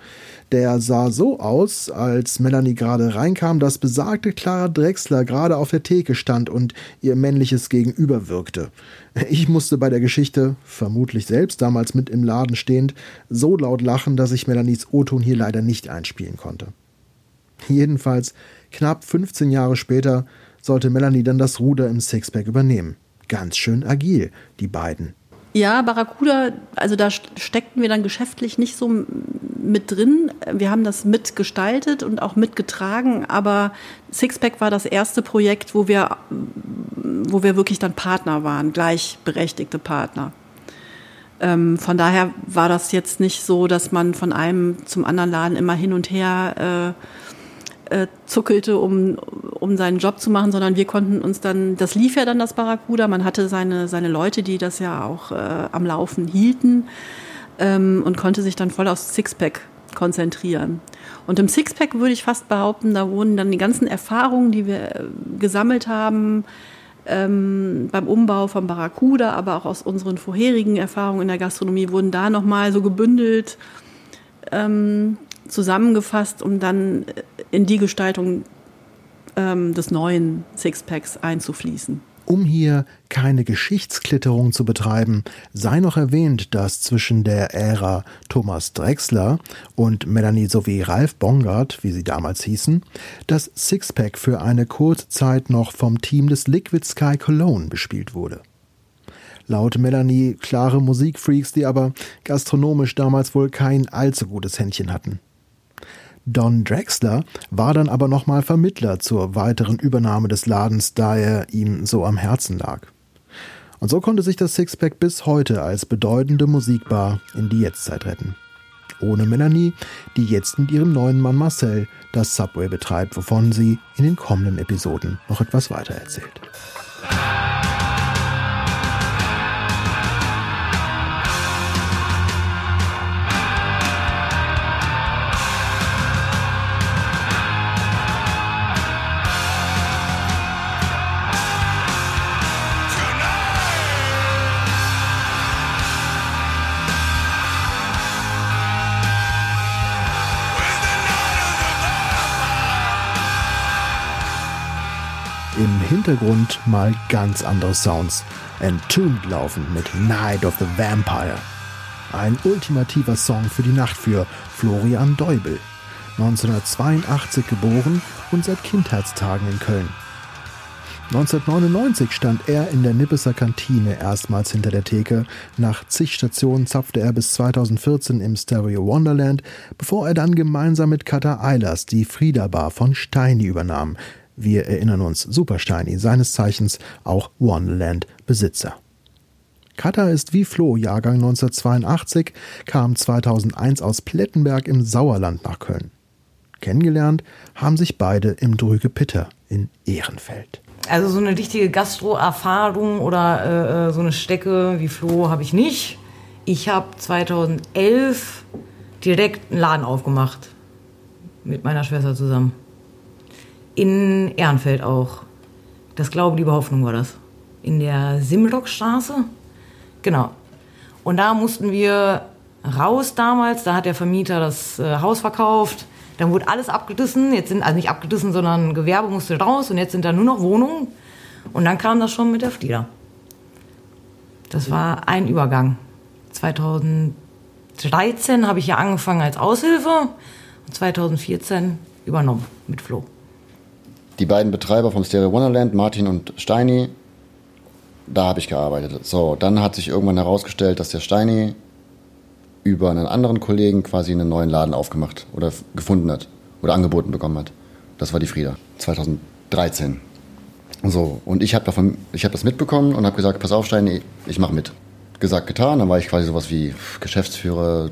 der sah so aus, als Melanie gerade reinkam, dass besagte Clara Drexler gerade auf der Theke stand und ihr männliches Gegenüber wirkte. Ich musste bei der Geschichte, vermutlich selbst damals mit im Laden stehend, so laut lachen, dass ich Melanies O-Ton hier leider nicht einspielen konnte. Jedenfalls, knapp 15 Jahre später, sollte Melanie dann das Ruder im Sixpack übernehmen. Ganz schön agil, die beiden. Ja, Barracuda, also da steckten wir dann geschäftlich nicht so mit drin. Wir haben das mitgestaltet und auch mitgetragen, aber Sixpack war das erste Projekt, wo wir, wo wir wirklich dann Partner waren, gleichberechtigte Partner. Ähm, von daher war das jetzt nicht so, dass man von einem zum anderen Laden immer hin und her äh, äh, zuckelte, um, um seinen Job zu machen, sondern wir konnten uns dann, das lief ja dann das Barracuda, man hatte seine, seine Leute, die das ja auch äh, am Laufen hielten ähm, und konnte sich dann voll aufs Sixpack konzentrieren. Und im Sixpack würde ich fast behaupten, da wurden dann die ganzen Erfahrungen, die wir äh, gesammelt haben, ähm, beim Umbau von Barracuda, aber auch aus unseren vorherigen Erfahrungen in der Gastronomie, wurden da nochmal so gebündelt ähm, zusammengefasst, um dann in die Gestaltung ähm, des neuen Sixpacks einzufließen. Um hier keine Geschichtsklitterung zu betreiben, sei noch erwähnt, dass zwischen der Ära Thomas Drexler und Melanie sowie Ralf Bongard, wie sie damals hießen, das Sixpack für eine kurze Zeit noch vom Team des Liquid Sky Cologne bespielt wurde. Laut Melanie klare Musikfreaks, die aber gastronomisch damals wohl kein allzu gutes Händchen hatten. Don Drexler war dann aber nochmal Vermittler zur weiteren Übernahme des Ladens, da er ihm so am Herzen lag. Und so konnte sich das Sixpack bis heute als bedeutende Musikbar in die Jetztzeit retten. Ohne Melanie, die jetzt mit ihrem neuen Mann Marcel das Subway betreibt, wovon sie in den kommenden Episoden noch etwas weiter erzählt. Hintergrund mal ganz andere Sounds. Entombed laufen mit Night of the Vampire. Ein ultimativer Song für die Nacht für Florian Deubel. 1982 geboren und seit Kindheitstagen in Köln. 1999 stand er in der Nippeser Kantine erstmals hinter der Theke. Nach zig Stationen zapfte er bis 2014 im Stereo Wonderland, bevor er dann gemeinsam mit Kata Eilers die Frieda Bar von Steini übernahm, wir erinnern uns, Supersteini, seines Zeichens auch Wonderland-Besitzer. Kata ist wie Flo, Jahrgang 1982, kam 2001 aus Plettenberg im Sauerland nach Köln. Kennengelernt haben sich beide im Drüge Pitter in Ehrenfeld. Also so eine richtige Gastro-Erfahrung oder äh, äh so eine Stecke wie Flo habe ich nicht. Ich habe 2011 direkt einen Laden aufgemacht mit meiner Schwester zusammen in Ehrenfeld auch. Das Glaube, Liebe, Hoffnung war das. In der Simlockstraße. Genau. Und da mussten wir raus damals. Da hat der Vermieter das äh, Haus verkauft. Dann wurde alles abgedissen. Jetzt sind, also nicht abgedissen, sondern Gewerbe musste raus. Und jetzt sind da nur noch Wohnungen. Und dann kam das schon mit der Flieder. Das war ein Übergang. 2013 habe ich ja angefangen als Aushilfe und 2014 übernommen mit Flo die beiden Betreiber vom Stereo Wonderland, Martin und Steini, da habe ich gearbeitet. So, dann hat sich irgendwann herausgestellt, dass der Steini über einen anderen Kollegen quasi einen neuen Laden aufgemacht oder gefunden hat oder angeboten bekommen hat. Das war die Frieda, 2013. So, und ich habe davon, das mitbekommen und habe gesagt, pass auf, Steini, ich mache mit. Gesagt, getan, dann war ich quasi sowas wie Geschäftsführer,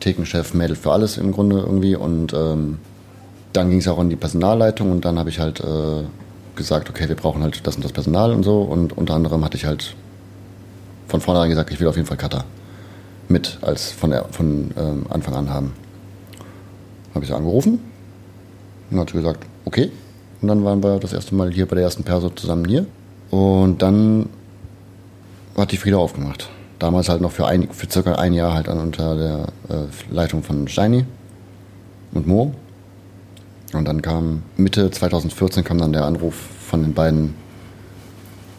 Thekenchef, Mädel für alles im Grunde irgendwie und ähm, dann ging es auch an die Personalleitung und dann habe ich halt äh, gesagt, okay, wir brauchen halt das und das Personal und so. Und unter anderem hatte ich halt von vornherein gesagt, ich will auf jeden Fall Cutter. mit als von, der, von ähm, Anfang an haben. Habe ich sie angerufen und hat sie gesagt, okay. Und dann waren wir das erste Mal hier bei der ersten Perso zusammen hier. Und dann hat die Frieda aufgemacht. Damals halt noch für, ein, für circa ein Jahr halt unter der äh, Leitung von Steini und Mo. Und dann kam Mitte 2014 kam dann der Anruf von den beiden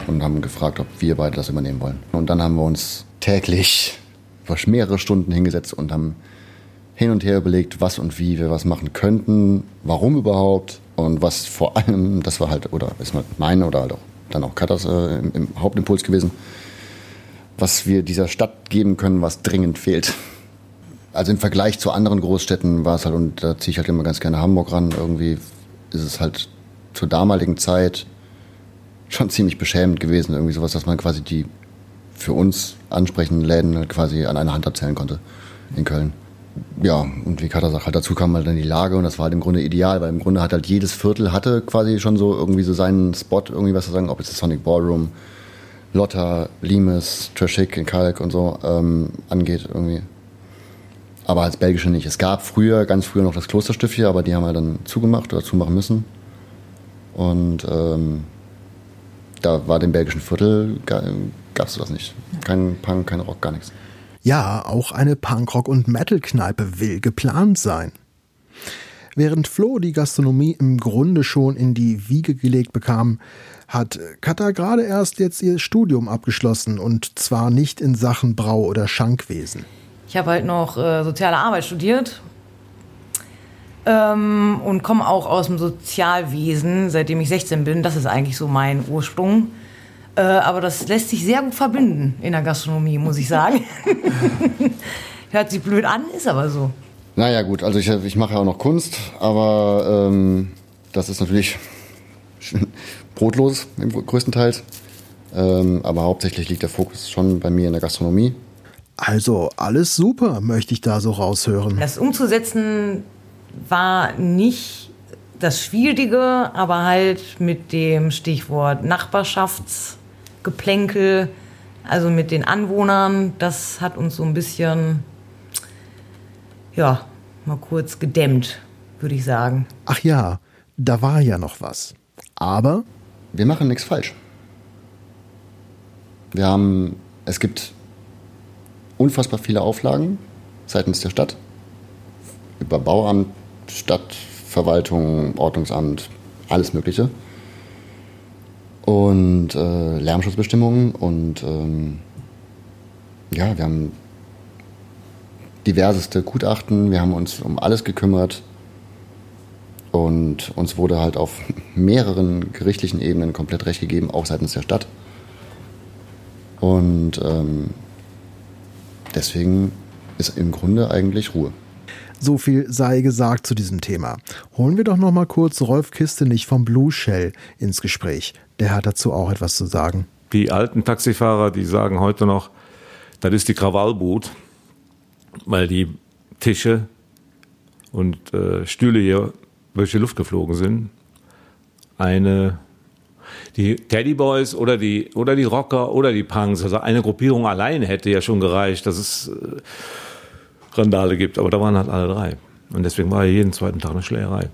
und haben gefragt, ob wir beide das übernehmen wollen. Und dann haben wir uns täglich über mehrere Stunden hingesetzt und haben hin und her überlegt, was und wie wir was machen könnten, warum überhaupt und was vor allem, das war halt, oder ist meine oder halt auch dann auch Katas äh, im, im Hauptimpuls gewesen, was wir dieser Stadt geben können, was dringend fehlt. Also im Vergleich zu anderen Großstädten war es halt, und da ziehe ich halt immer ganz gerne Hamburg ran, irgendwie ist es halt zur damaligen Zeit schon ziemlich beschämend gewesen, irgendwie sowas, dass man quasi die für uns ansprechenden Läden halt quasi an einer Hand abzählen konnte in Köln. Ja, und wie Katha sagt, halt dazu kam halt dann die Lage und das war halt im Grunde ideal, weil im Grunde hat halt jedes Viertel hatte quasi schon so irgendwie so seinen Spot, irgendwie was zu sagen, ob es das Sonic Ballroom, Lotta, Limes, Trashik in Kalk und so ähm, angeht irgendwie. Aber als Belgische nicht. Es gab früher, ganz früher noch das Klosterstift hier, aber die haben halt dann zugemacht oder zumachen müssen. Und ähm, da war dem belgischen Viertel, gab es das nicht. Kein Punk, kein Rock, gar nichts. Ja, auch eine Punkrock- und Metal-Kneipe will geplant sein. Während Flo die Gastronomie im Grunde schon in die Wiege gelegt bekam, hat Katha gerade erst jetzt ihr Studium abgeschlossen und zwar nicht in Sachen Brau- oder Schankwesen. Ich habe halt noch äh, soziale Arbeit studiert ähm, und komme auch aus dem Sozialwesen, seitdem ich 16 bin. Das ist eigentlich so mein Ursprung. Äh, aber das lässt sich sehr gut verbinden in der Gastronomie, muss ich sagen. Hört sich blöd an, ist aber so. Naja, gut, also ich, ich mache ja auch noch Kunst, aber ähm, das ist natürlich brotlos im größtenteils. Ähm, aber hauptsächlich liegt der Fokus schon bei mir in der Gastronomie. Also alles super, möchte ich da so raushören. Das umzusetzen war nicht das Schwierige, aber halt mit dem Stichwort Nachbarschaftsgeplänkel, also mit den Anwohnern, das hat uns so ein bisschen, ja, mal kurz gedämmt, würde ich sagen. Ach ja, da war ja noch was. Aber wir machen nichts falsch. Wir haben, es gibt unfassbar viele Auflagen seitens der Stadt über Bauamt, Stadtverwaltung, Ordnungsamt, alles Mögliche. Und äh, Lärmschutzbestimmungen und ähm, ja, wir haben diverseste Gutachten, wir haben uns um alles gekümmert und uns wurde halt auf mehreren gerichtlichen Ebenen komplett recht gegeben, auch seitens der Stadt. Und ähm, deswegen ist im Grunde eigentlich Ruhe. So viel sei gesagt zu diesem Thema. Holen wir doch noch mal kurz Rolf Kistenich vom Blue Shell ins Gespräch. Der hat dazu auch etwas zu sagen. Die alten Taxifahrer, die sagen heute noch, das ist die Krawallboot, weil die Tische und äh, Stühle hier durch die Luft geflogen sind. Eine die Teddy Boys oder die oder die Rocker oder die Punks, also eine Gruppierung allein hätte ja schon gereicht, dass es äh, Randale gibt, aber da waren halt alle drei. Und deswegen war ja jeden zweiten Tag eine Schlägerei.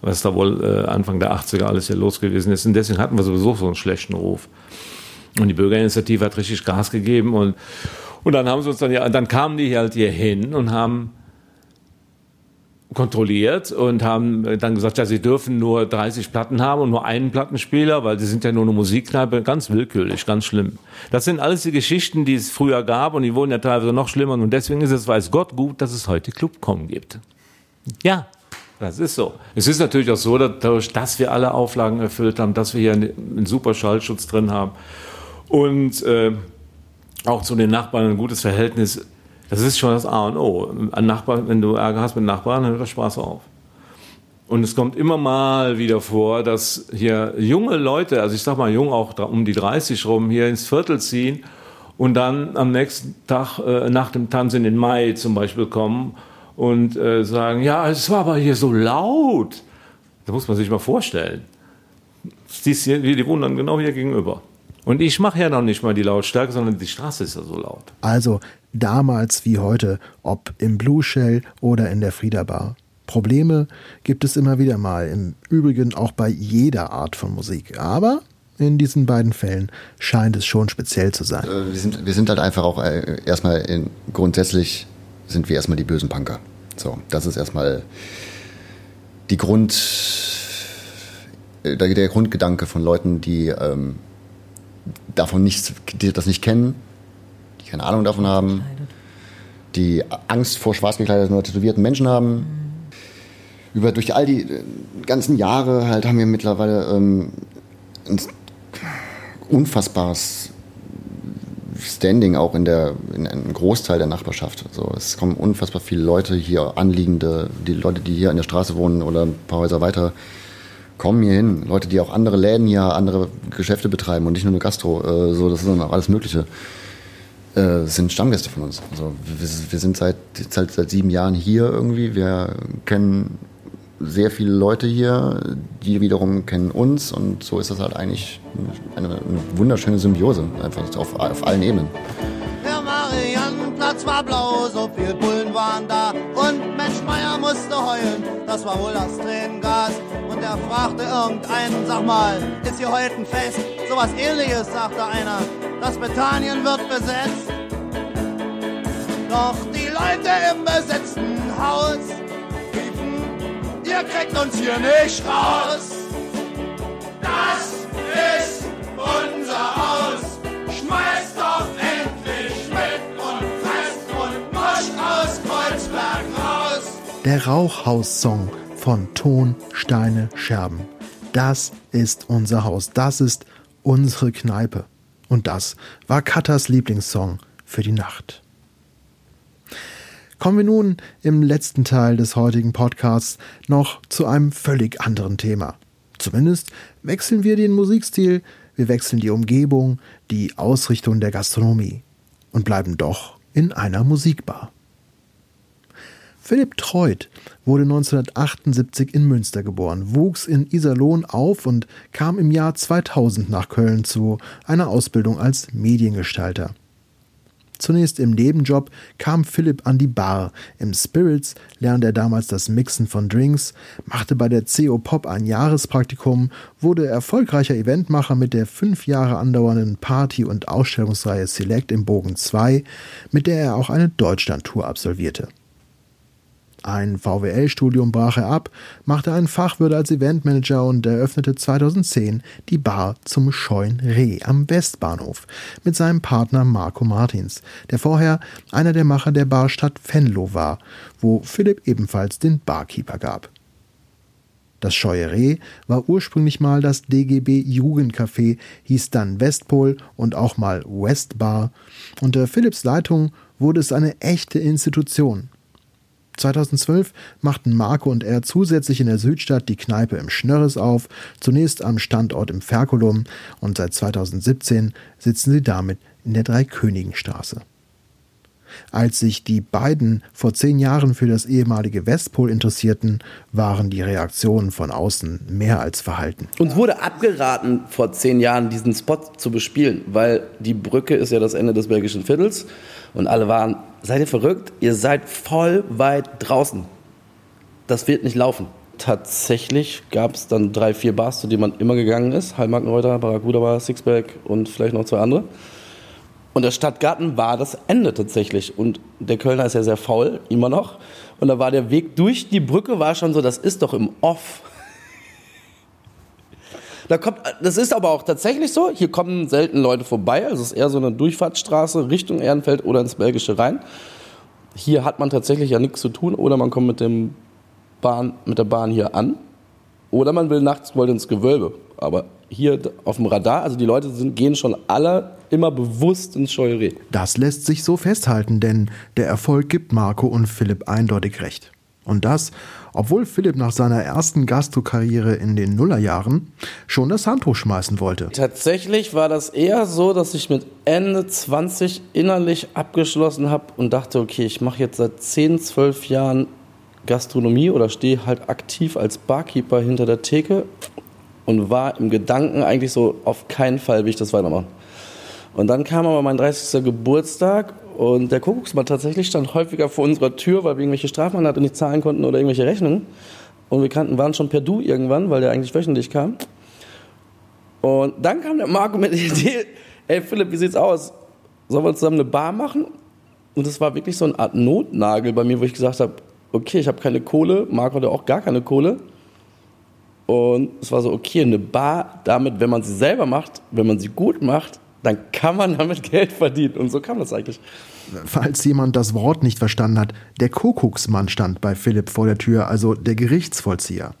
Was da wohl äh, Anfang der 80er alles hier los gewesen ist. Und deswegen hatten wir sowieso so einen schlechten Ruf. Und die Bürgerinitiative hat richtig Gas gegeben und, und dann haben sie uns dann ja, dann kamen die halt hier hin und haben kontrolliert und haben dann gesagt, ja, sie dürfen nur 30 Platten haben und nur einen Plattenspieler, weil sie sind ja nur eine Musikkneipe, ganz willkürlich, ganz schlimm. Das sind alles die Geschichten, die es früher gab und die wurden ja teilweise noch schlimmer und deswegen ist es, weiß Gott gut, dass es heute Clubcom gibt. Ja, das ist so. Es ist natürlich auch so, dadurch, dass wir alle Auflagen erfüllt haben, dass wir hier einen, super Schallschutz drin haben und äh, auch zu den Nachbarn ein gutes Verhältnis das ist schon das A und O. Ein Nachbar, wenn du Ärger hast mit Nachbarn, dann hört der Spaß auf. Und es kommt immer mal wieder vor, dass hier junge Leute, also ich sag mal jung auch um die 30 rum, hier ins Viertel ziehen und dann am nächsten Tag äh, nach dem Tanz in den Mai zum Beispiel kommen und äh, sagen, ja, es war aber hier so laut. Das muss man sich mal vorstellen. Die, hier, die wohnen dann genau hier gegenüber. Und ich mache ja noch nicht mal die Lautstärke, sondern die Straße ist ja so laut. Also damals wie heute, ob im Blue Shell oder in der Frieda Bar. Probleme gibt es immer wieder mal, im Übrigen auch bei jeder Art von Musik. Aber in diesen beiden Fällen scheint es schon speziell zu sein. Äh, Wir sind, wir sind halt einfach auch äh, erstmal in, grundsätzlich sind wir erstmal die bösen Punker. So, das ist erstmal die Grund, äh, der, Grundgedanke von Leuten, die ähm, davon nichts, die das nicht kennen, die keine Ahnung davon haben, die Angst vor schwarz gekleideten oder tätowierten Menschen haben. Über durch all die äh, ganzen Jahre halt haben wir mittlerweile ähm, ein unfassbares Standing auch in der in einem Großteil der Nachbarschaft. Also es kommen unfassbar viele Leute hier, Anliegende, die Leute, die hier an der Straße wohnen oder ein paar Häuser weiter, kommen hier hin. Leute, die auch andere Läden hier, andere Geschäfte betreiben und nicht nur eine Gastro. Äh, so, das ist dann auch alles Mögliche. Äh, sind Stammgäste von uns. Also wir, wir sind seit, seit seit sieben Jahren hier irgendwie. Wir kennen sehr viele Leute hier, die wiederum kennen uns und so ist das halt eigentlich eine, eine wunderschöne Symbiose, einfach auf, auf allen Ebenen. Der Mariannenplatz war blau, so viel Bullen waren da. Und Mensch Meier musste heulen, das war wohl das Tränengas. Und er fragte irgendeinen, sag mal, ist hier heute ein Fest? Sowas ähnliches, sagte einer, das Bethanien wird besetzt. Doch die Leute im besetzten Haus riefen, ihr kriegt uns hier nicht raus. Das ist unser Haus. Schmeißt doch endlich mit und fresst und moscht aus Kreuzberg raus. Der Rauchhaus-Song von Ton, Steine, Scherben. Das ist unser Haus, das ist unsere Kneipe. Und das war Katas Lieblingssong für die Nacht. Kommen wir nun im letzten Teil des heutigen Podcasts noch zu einem völlig anderen Thema. Zumindest wechseln wir den Musikstil, wir wechseln die Umgebung, die Ausrichtung der Gastronomie und bleiben doch in einer Musikbar. Philipp Treut wurde 1978 in Münster geboren, wuchs in Iserlohn auf und kam im Jahr 2000 nach Köln zu einer Ausbildung als Mediengestalter. Zunächst im Nebenjob kam Philipp an die Bar. Im Spirits lernte er damals das Mixen von Drinks, machte bei der CO Pop ein Jahrespraktikum, wurde erfolgreicher Eventmacher mit der fünf Jahre andauernden Party- und Ausstellungsreihe Select im Bogen 2, mit der er auch eine Deutschlandtour absolvierte. Ein VWL-Studium brach er ab, machte einen Fachwirt als Eventmanager und eröffnete 2010 die Bar zum Scheuen Reh am Westbahnhof mit seinem Partner Marco Martins, der vorher einer der Macher der Barstadt Venlo war, wo Philipp ebenfalls den Barkeeper gab. Das Scheue Reh war ursprünglich mal das DGB Jugendcafé, hieß dann Westpol und auch mal Westbar. Unter Philipps Leitung wurde es eine echte Institution. 2012 machten Marco und er zusätzlich in der Südstadt die Kneipe im Schnörres auf, zunächst am Standort im Ferkulum und seit 2017 sitzen sie damit in der Dreikönigenstraße. Als sich die beiden vor zehn Jahren für das ehemalige Westpol interessierten, waren die Reaktionen von außen mehr als verhalten. Uns wurde abgeraten, vor zehn Jahren diesen Spot zu bespielen, weil die Brücke ist ja das Ende des belgischen Viertels und alle waren, seid ihr verrückt? Ihr seid voll weit draußen. Das wird nicht laufen. Tatsächlich gab es dann drei, vier Bars, zu denen man immer gegangen ist. Heilmarkenreuter, Barracuda Bar, Sixpack und vielleicht noch zwei andere. Und der Stadtgarten war das Ende tatsächlich. Und der Kölner ist ja sehr faul, immer noch. Und da war der Weg durch die Brücke, war schon so, das ist doch im Off. Da kommt, das ist aber auch tatsächlich so. Hier kommen selten Leute vorbei. Also es ist eher so eine Durchfahrtsstraße Richtung Ehrenfeld oder ins Belgische rein. Hier hat man tatsächlich ja nichts zu tun. Oder man kommt mit, dem Bahn, mit der Bahn hier an. Oder man will nachts wohl ins Gewölbe. Aber hier auf dem Radar, also die Leute sind, gehen schon alle immer bewusst ins Scheuré. Das lässt sich so festhalten, denn der Erfolg gibt Marco und Philipp eindeutig recht. Und das, obwohl Philipp nach seiner ersten Gastro-Karriere in den Nullerjahren schon das Handtuch schmeißen wollte. Tatsächlich war das eher so, dass ich mit Ende 20 innerlich abgeschlossen habe und dachte, okay, ich mache jetzt seit 10, 12 Jahren Gastronomie oder stehe halt aktiv als Barkeeper hinter der Theke und war im Gedanken eigentlich so, auf keinen Fall will ich das weitermachen. Und dann kam aber mein 30. Geburtstag Und der Kuckucksmann tatsächlich stand häufiger vor unserer Tür, weil wir irgendwelche Strafmandate nicht zahlen konnten oder irgendwelche Rechnungen. Und wir kannten, waren schon per Du irgendwann, weil der eigentlich wöchentlich kam. Und dann kam der Marco mit der Idee, ey Philipp, wie sieht's aus? Sollen wir zusammen eine Bar machen? Und das war wirklich so eine Art Notnagel bei mir, wo ich gesagt habe, okay, ich habe keine Kohle, Marco hatte auch gar keine Kohle. Und es war so, okay, eine Bar, damit, wenn man sie selber macht, wenn man sie gut macht, dann kann man damit Geld verdienen. Und so kam das eigentlich. Falls jemand das Wort nicht verstanden hat, der Kuckucksmann stand bei Philipp vor der Tür, also der Gerichtsvollzieher.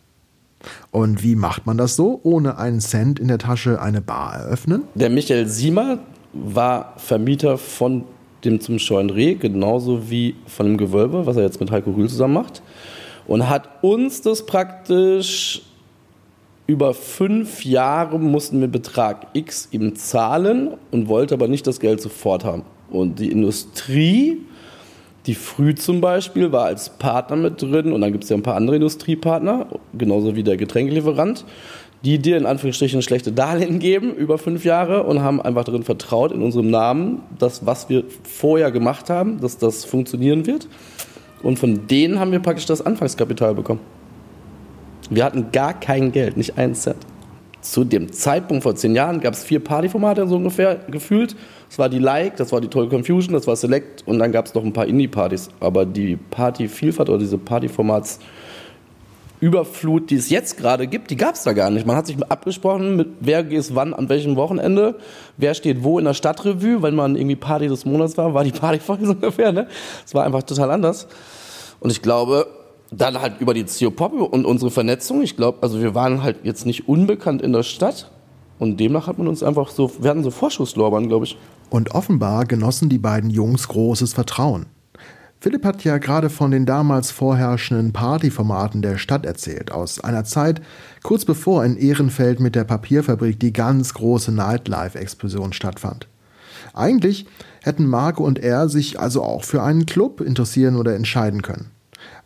Und wie macht man das so, ohne einen Cent in der Tasche eine Bar eröffnen? Der Michael Siemer war Vermieter von dem zum Scheuen Reh, genauso wie von dem Gewölbe, was er jetzt mit Heiko Rühl zusammen macht. Und hat uns das praktisch über fünf Jahre mussten wir Betrag X ihm zahlen und wollte aber nicht das Geld sofort haben. Und die Industrie, die Früh zum Beispiel, war als Partner mit drin und dann gibt es ja ein paar andere Industriepartner, genauso wie der Getränkelieferant, die dir in Anführungsstrichen schlechte Darlehen geben über fünf Jahre und haben einfach darin vertraut, in unserem Namen, dass was wir vorher gemacht haben, dass das funktionieren wird. Und von denen haben wir praktisch das Anfangskapital bekommen. Wir hatten gar kein Geld, nicht einen Cent. Zu dem Zeitpunkt vor zehn Jahren gab es vier Partyformate so ungefähr gefühlt. Das war die Like, das war die Total Confusion, das war Select und dann gab es noch ein paar Indie-Partys. Aber die Partyvielfalt oder diese Partyformats Überflut, die es jetzt gerade gibt, die gab es da gar nicht. Man hat sich abgesprochen, mit wer ist wann, an welchem Wochenende, wer steht wo in der Stadtrevue. Wenn man irgendwie Party des Monats war, war die Partyfolge so ungefähr. Ne? War einfach total anders. Und ich glaube, dann halt über die CO-Pop und unsere Vernetzung. Ich glaube, also wir waren halt jetzt nicht unbekannt in der Stadt. Und demnach hat man uns einfach so, wir hatten so Vorschusslorbeeren, glaube ich. Und offenbar genossen die beiden Jungs großes Vertrauen. Philipp hat ja gerade von den damals vorherrschenden Partyformaten der Stadt erzählt, aus einer Zeit kurz bevor in Ehrenfeld mit der Papierfabrik die ganz große Nightlife-Explosion stattfand. Eigentlich hätten Marco und er sich also auch für einen Club interessieren oder entscheiden können.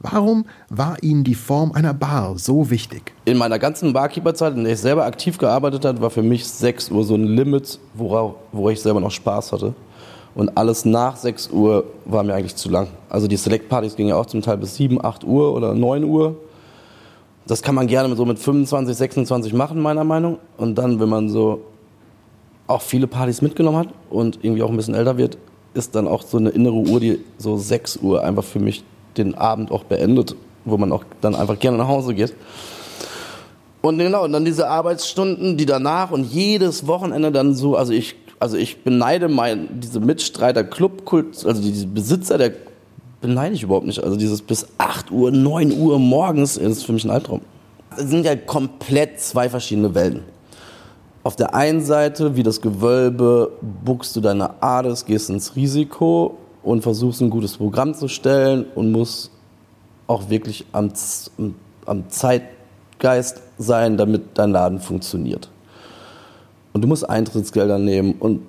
Warum war Ihnen die Form einer Bar so wichtig? In meiner ganzen Barkeeper-Zeit, in der ich selber aktiv gearbeitet habe, war für mich 6 Uhr so ein Limit, worauf, wo ich selber noch Spaß hatte. Und alles nach 6 Uhr war mir eigentlich zu lang. Also die Select-Partys gingen ja auch zum Teil bis 7, 8 Uhr oder 9 Uhr. Das kann man gerne so mit 25, 26 machen, meiner Meinung. Und dann, wenn man so auch viele Partys mitgenommen hat und irgendwie auch ein bisschen älter wird, ist dann auch so eine innere Uhr, die so 6 Uhr einfach für mich den Abend auch beendet, wo man auch dann einfach gerne nach Hause geht. Und genau, und dann diese Arbeitsstunden, die danach und jedes Wochenende dann so, also ich, also ich beneide mein, diese Mitstreiter Clubkult, also diese Besitzer, der beneide ich überhaupt nicht. Also dieses bis 8 Uhr, 9 Uhr morgens ist für mich ein Albtraum. Das sind ja komplett zwei verschiedene Welten. Auf der einen Seite, wie das Gewölbe, buchst du deine Ades, gehst ins Risiko und versuchst ein gutes Programm zu stellen und musst auch wirklich am, am Zeitgeist sein, damit dein Laden funktioniert. Und du musst Eintrittsgelder nehmen und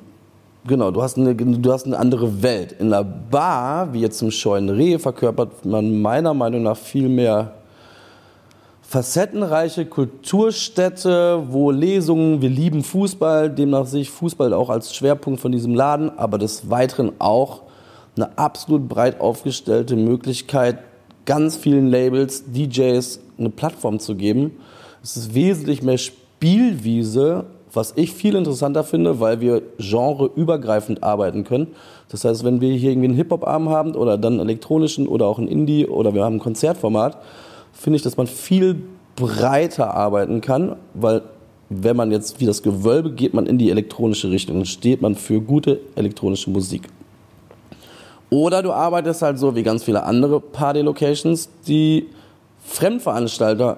genau, du hast eine, du hast eine andere Welt. In der Bar, wie jetzt zum Scheuen Reh, verkörpert man meiner Meinung nach viel mehr facettenreiche Kulturstätte, wo Lesungen, wir lieben Fußball, demnach sehe ich Fußball auch als Schwerpunkt von diesem Laden, aber des Weiteren auch eine absolut breit aufgestellte Möglichkeit, ganz vielen Labels, DJs eine Plattform zu geben. Es ist wesentlich mehr Spielwiese, was ich viel interessanter finde, weil wir genreübergreifend arbeiten können. Das heißt, wenn wir hier irgendwie einen Hip-Hop-Abend haben oder dann einen elektronischen oder auch einen Indie oder wir haben ein Konzertformat, finde ich, dass man viel breiter arbeiten kann, weil wenn man jetzt wie das Gewölbe geht, man in die elektronische Richtung, dann steht man für gute elektronische Musik. Oder du arbeitest halt so wie ganz viele andere Party-Locations, die Fremdveranstalter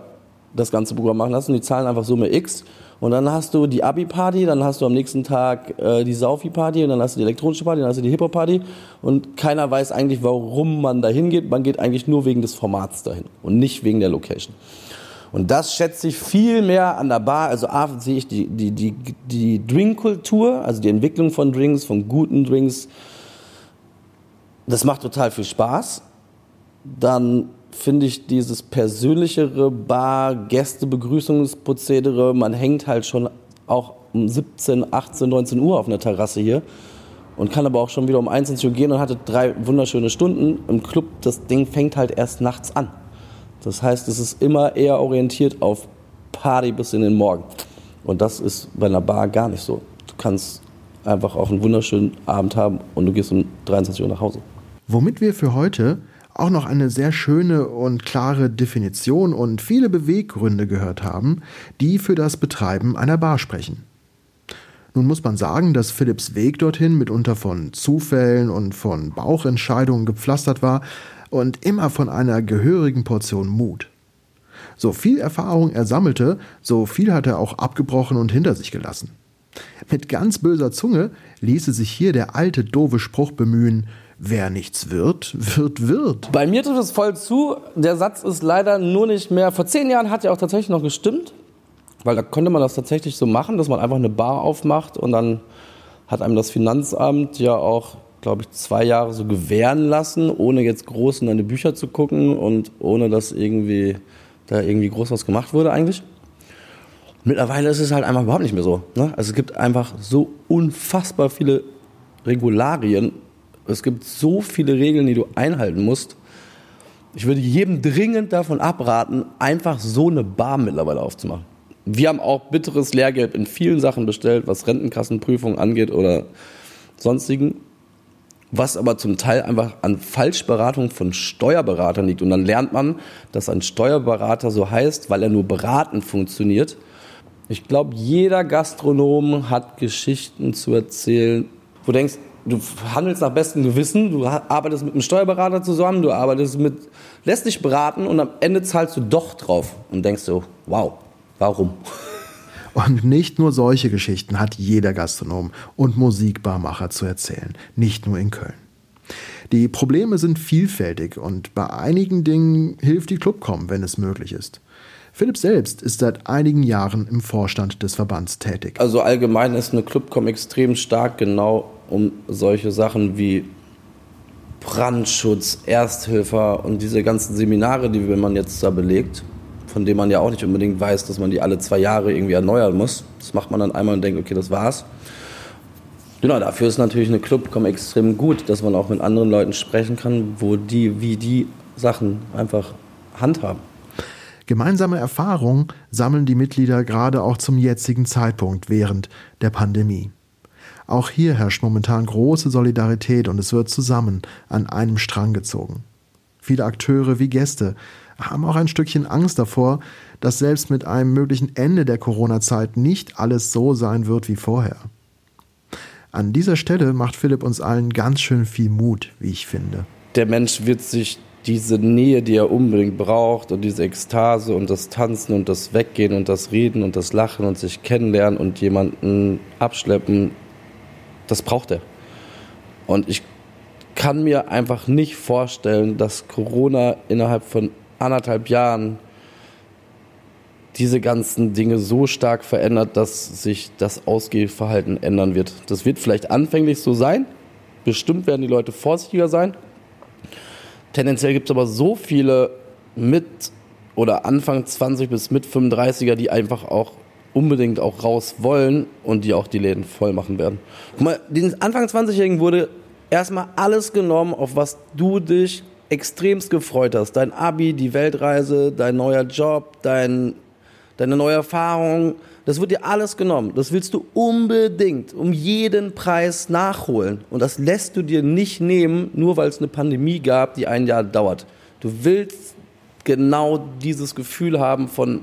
das ganze Programm machen lassen. Die zahlen einfach Summe X. Und dann hast du die Abi-Party, dann hast du am nächsten Tag äh, die Saufi-Party und dann hast du die elektronische Party, dann hast du die Hip-Hop-Party. Und keiner weiß eigentlich, warum man da hingeht. Man geht eigentlich nur wegen des Formats dahin und nicht wegen der Location. Und das schätze ich viel mehr an der Bar. Also A, sehe ich die, die, die, die Drinkkultur, also die Entwicklung von Drinks, von guten Drinks, das macht total viel Spaß. Dann finde ich dieses persönlichere Bar-Gäste-Begrüßungsprozedere, man hängt halt schon auch um 17, 18, 19 Uhr auf einer Terrasse hier und kann aber auch schon wieder um 21 Uhr gehen und hatte drei wunderschöne Stunden. Im Club, das Ding fängt halt erst nachts an. Das heißt, es ist immer eher orientiert auf Party bis in den Morgen. Und das ist bei einer Bar gar nicht so. Du kannst einfach auch einen wunderschönen Abend haben und du gehst um 23 Uhr nach Hause. Womit wir für heute auch noch eine sehr schöne und klare Definition und viele Beweggründe gehört haben, die für das Betreiben einer Bar sprechen. Nun muss man sagen, dass Philipps Weg dorthin mitunter von Zufällen und von Bauchentscheidungen gepflastert war und immer von einer gehörigen Portion Mut. So viel Erfahrung er sammelte, so viel hat er auch abgebrochen und hinter sich gelassen. Mit ganz böser Zunge ließe sich hier der alte doofe Spruch bemühen, wer nichts wird, wird wird. Bei mir trifft es voll zu. Der Satz ist leider nur nicht mehr. Vor zehn Jahren hat er auch tatsächlich noch gestimmt, weil da konnte man das tatsächlich so machen, dass man einfach eine Bar aufmacht und dann hat einem das Finanzamt ja auch, glaube ich, zwei Jahre so gewähren lassen, ohne jetzt groß in deine Bücher zu gucken und ohne dass irgendwie da irgendwie groß was gemacht wurde eigentlich. Mittlerweile ist es halt einfach überhaupt nicht mehr so. Ne? Also es gibt einfach so unfassbar viele Regularien. Es gibt so viele Regeln, die du einhalten musst. Ich würde jedem dringend davon abraten, einfach so eine Bar mittlerweile aufzumachen. Wir haben auch bitteres Lehrgeld in vielen Sachen bestellt, was Rentenkassenprüfungen angeht oder sonstigen, was aber zum Teil einfach an Falschberatung von Steuerberatern liegt. Und dann lernt man, dass ein Steuerberater so heißt, weil er nur beratend funktioniert. Ich glaube, jeder Gastronom hat Geschichten zu erzählen, wo du denkst, du handelst nach bestem Gewissen, du arbeitest mit einem Steuerberater zusammen, du arbeitest mit, lässt dich beraten und am Ende zahlst du doch drauf und denkst so, wow, warum? Und nicht nur solche Geschichten hat jeder Gastronom und Musikbarmacher zu erzählen, nicht nur in Köln. Die Probleme sind vielfältig und bei einigen Dingen hilft die Clubcom, wenn es möglich ist. Philipp selbst ist seit einigen Jahren im Vorstand des Verbands tätig. Also allgemein ist eine Clubcom extrem stark genau um solche Sachen wie Brandschutz, Ersthilfe und diese ganzen Seminare, die man jetzt da belegt, von denen man ja auch nicht unbedingt weiß, dass man die alle zwei Jahre irgendwie erneuern muss. Das macht man dann einmal und denkt, okay, das war's. Genau, dafür ist natürlich eine Clubcom extrem gut, dass man auch mit anderen Leuten sprechen kann, wo die, wie die Sachen einfach handhaben. Gemeinsame Erfahrungen sammeln die Mitglieder gerade auch zum jetzigen Zeitpunkt während der Pandemie. Auch hier herrscht momentan große Solidarität und es wird zusammen an einem Strang gezogen. Viele Akteure wie Gäste haben auch ein Stückchen Angst davor, dass selbst mit einem möglichen Ende der Corona-Zeit nicht alles so sein wird wie vorher. An dieser Stelle macht Philipp uns allen ganz schön viel Mut, wie ich finde. Der Mensch wird sich diese Nähe, die er unbedingt braucht und diese Ekstase und das Tanzen und das Weggehen und das Reden und das Lachen und sich kennenlernen und jemanden abschleppen, das braucht er. Und ich kann mir einfach nicht vorstellen, dass Corona innerhalb von anderthalb Jahren diese ganzen Dinge so stark verändert, dass sich das Ausgehverhalten ändern wird. Das wird vielleicht anfänglich so sein. Bestimmt werden die Leute vorsichtiger sein. Tendenziell gibt es aber so viele mit oder Anfang 20 bis mit 35er, die einfach auch unbedingt auch raus wollen und die auch die Läden voll machen werden. Guck mal, den Anfang 20-Jährigen wurde erstmal alles genommen, auf was du dich extremst gefreut hast. Dein Abi, die Weltreise, dein neuer Job, dein, deine neue Erfahrung. Das wird dir alles genommen. Das willst du unbedingt um jeden Preis nachholen. Und das lässt du dir nicht nehmen, nur weil es eine Pandemie gab, die ein Jahr dauert. Du willst genau dieses Gefühl haben von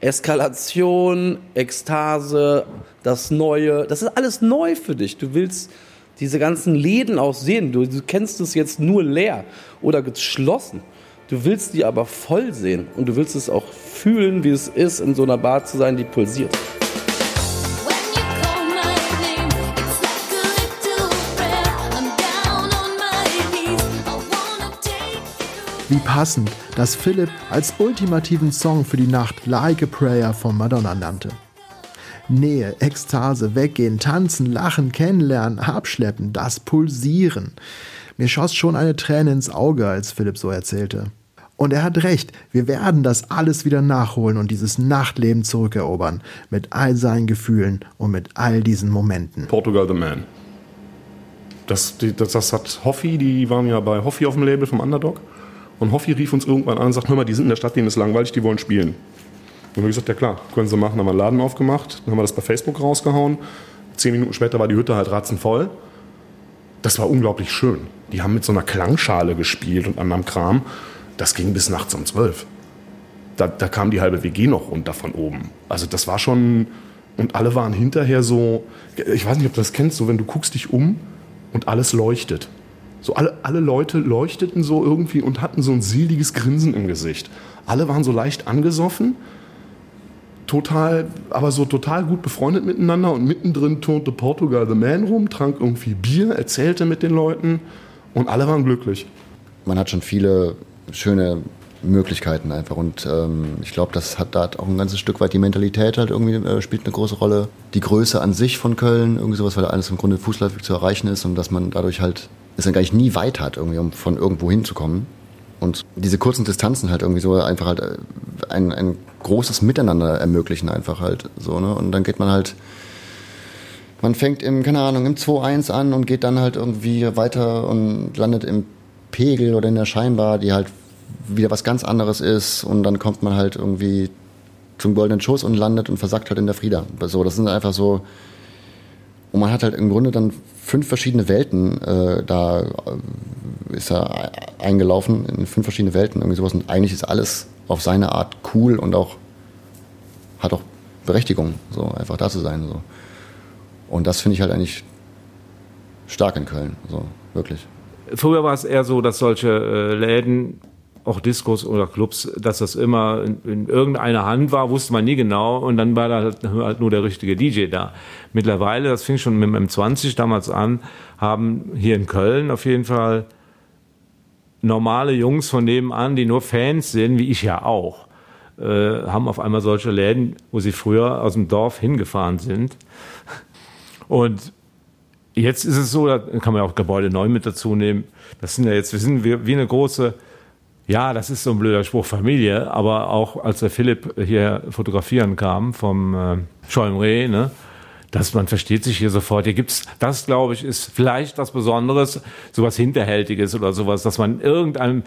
Eskalation, Ekstase, das Neue. Das ist alles neu für dich. Du willst diese ganzen Läden auch sehen. Du, du kennst es jetzt nur leer oder geschlossen. Du willst die aber voll sehen und du willst es auch fühlen, wie es ist, in so einer Bar zu sein, die pulsiert. Wie passend, dass Philipp als ultimativen Song für die Nacht Like a Prayer von Madonna nannte. Nähe, Ekstase, weggehen, tanzen, lachen, kennenlernen, abschleppen, das Pulsieren. Mir schoss schon eine Träne ins Auge, als Philipp so erzählte. Und er hat recht, wir werden das alles wieder nachholen und dieses Nachtleben zurückerobern, mit all seinen Gefühlen und mit all diesen Momenten. Portugal the Man. Das, das, das hat Hoffi, die waren ja bei Hoffi auf dem Label vom Underdog. Und Hoffi rief uns irgendwann an und sagt, hör mal, die sind in der Stadt, denen ist langweilig, die wollen spielen. Und dann habe ich gesagt, ja klar, können sie machen. Dann haben wir einen Laden aufgemacht, dann haben wir das bei Facebook rausgehauen. Zehn Minuten später war die Hütte halt ratzenvoll. Das war unglaublich schön. Die haben mit so einer Klangschale gespielt und anderem Kram. Das ging bis nachts um zwölf. Da, da kam die halbe WG noch runter von oben. Also das war schon... Und alle waren hinterher so... Ich weiß nicht, ob du das kennst, so wenn du guckst dich um und alles leuchtet. So alle, alle Leute leuchteten so irgendwie und hatten so ein seliges Grinsen im Gesicht. Alle waren so leicht angesoffen, total, aber so total gut befreundet miteinander und mittendrin turnte Portugal the Man rum, trank irgendwie Bier, erzählte mit den Leuten und alle waren glücklich. Man hat schon viele schöne Möglichkeiten einfach und ähm, ich glaube, das hat da auch ein ganzes Stück weit die Mentalität halt irgendwie äh, spielt eine große Rolle. Die Größe an sich von Köln, irgendwie sowas, weil alles im Grunde fußläufig zu erreichen ist und dass man dadurch halt es dann gar nicht nie weit hat, irgendwie, um von irgendwo hinzukommen. Und diese kurzen Distanzen halt irgendwie so einfach halt äh, ein, ein großes Miteinander ermöglichen einfach halt so, ne? Und dann geht man halt, man fängt im, keine Ahnung, im 2-1 an und geht dann halt irgendwie weiter und landet im Pegel oder in der Scheinbar, die halt wieder was ganz anderes ist und dann kommt man halt irgendwie zum goldenen Schuss und landet und versackt halt in der Frieda. So, das sind einfach so, und man hat halt im Grunde dann fünf verschiedene Welten, äh, da äh, ist er eingelaufen in fünf verschiedene Welten, irgendwie sowas. Und eigentlich ist alles auf seine Art cool und auch hat auch Berechtigung, so einfach da zu sein. So. Und das finde ich halt eigentlich stark in Köln, so wirklich. Früher war es eher so, dass solche äh, Läden, auch Diskos oder Clubs, dass das immer in, in irgendeiner Hand war, wusste man nie genau und dann war da halt, halt nur der richtige DJ da. Mittlerweile, das fing schon mit dem M20 damals an, haben hier in Köln auf jeden Fall normale Jungs von nebenan, die nur Fans sind, wie ich ja auch, äh, haben auf einmal solche Läden, wo sie früher aus dem Dorf hingefahren sind. Und jetzt ist es so, da kann man ja auch Gebäude neu mit dazu nehmen. Das sind ja jetzt, wir sind wie, wie eine große, ja, das ist so ein blöder Spruch Familie, aber auch als der Philipp hier fotografieren kam vom äh, ne, dass man versteht sich hier sofort. Hier gibt's, das glaube ich, ist vielleicht was Besonderes, sowas Hinterhältiges oder sowas, dass man irgendeinem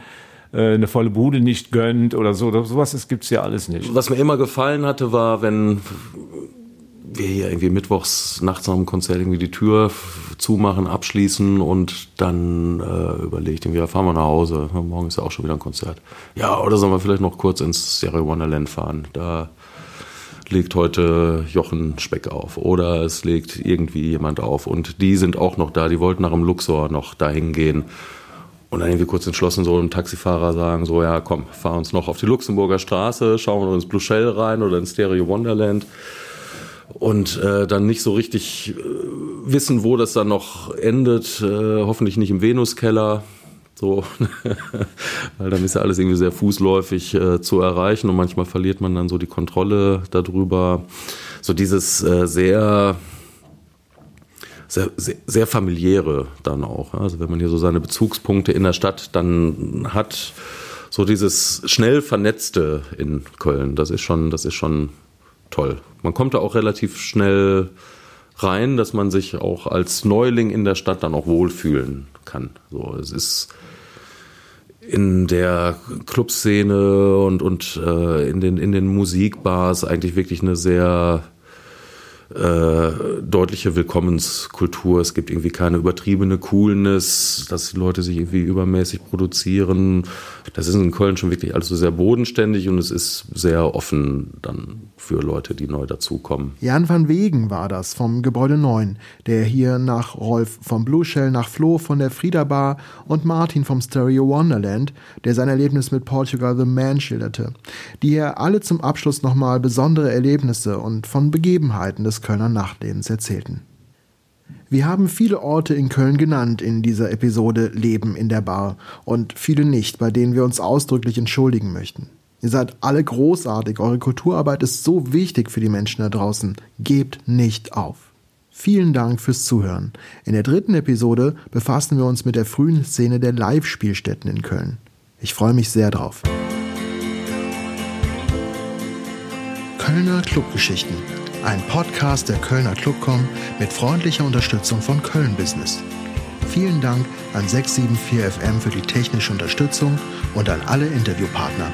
äh, eine volle Bude nicht gönnt oder so. Sowas gibt es ja alles nicht. Was mir immer gefallen hatte, war, wenn wir hier irgendwie mittwochs nachts nach dem Konzert irgendwie die Tür zumachen, abschließen und dann äh, überlegt, irgendwie, ja, fahren wir nach Hause. Morgen ist ja auch schon wieder ein Konzert. Ja, oder sollen wir vielleicht noch kurz ins Stereo Wonderland fahren? Da legt heute Jochen Speck auf oder es legt irgendwie jemand auf und die sind auch noch da, die wollten nach dem Luxor noch dahin gehen und dann irgendwie kurz entschlossen so einem Taxifahrer sagen, so ja komm, fahr uns noch auf die Luxemburger Straße, schauen wir ins Blue Shell rein oder ins Stereo Wonderland und äh, dann nicht so richtig äh, wissen, wo das dann noch endet, äh, hoffentlich nicht im Venuskeller, so, weil dann ist ja alles irgendwie sehr fußläufig äh, zu erreichen. Und manchmal verliert man dann so die Kontrolle darüber. So dieses äh, sehr, sehr, sehr, familiäre dann auch. Also wenn man hier so seine Bezugspunkte in der Stadt dann hat, so dieses schnell vernetzte in Köln, das ist schon, das ist schon toll. Man kommt da auch relativ schnell rein, dass man sich auch als Neuling in der Stadt dann auch wohlfühlen kann. So, es ist in der Clubszene und, und äh, in, den, in den Musikbars eigentlich wirklich eine sehr äh, deutliche Willkommenskultur. Es gibt irgendwie keine übertriebene Coolness, dass Leute sich irgendwie übermäßig produzieren. Das ist in Köln schon wirklich alles so sehr bodenständig und es ist sehr offen dann für Leute, die neu dazukommen. Jan van Wegen war das vom Gebäude 9, der hier nach Rolf vom Blue Shell, nach Flo von der Frieda Bar und Martin vom Stereo Wonderland, der sein Erlebnis mit Portugal the Man schilderte, die hier alle zum Abschluss nochmal besondere Erlebnisse und von Begebenheiten des Kölner Nachtlebens erzählten. Wir haben viele Orte in Köln genannt in dieser Episode Leben in der Bar und viele nicht, bei denen wir uns ausdrücklich entschuldigen möchten. Ihr seid alle großartig, eure Kulturarbeit ist so wichtig für die Menschen da draußen. Gebt nicht auf. Vielen Dank fürs Zuhören. In der dritten Episode befassen wir uns mit der frühen Szene der Live-Spielstätten in Köln. Ich freue mich sehr drauf. Kölner Clubgeschichten. Ein Podcast der Kölner Clubcom mit freundlicher Unterstützung von Köln Business. Vielen Dank an 674FM für die technische Unterstützung und an alle Interviewpartner.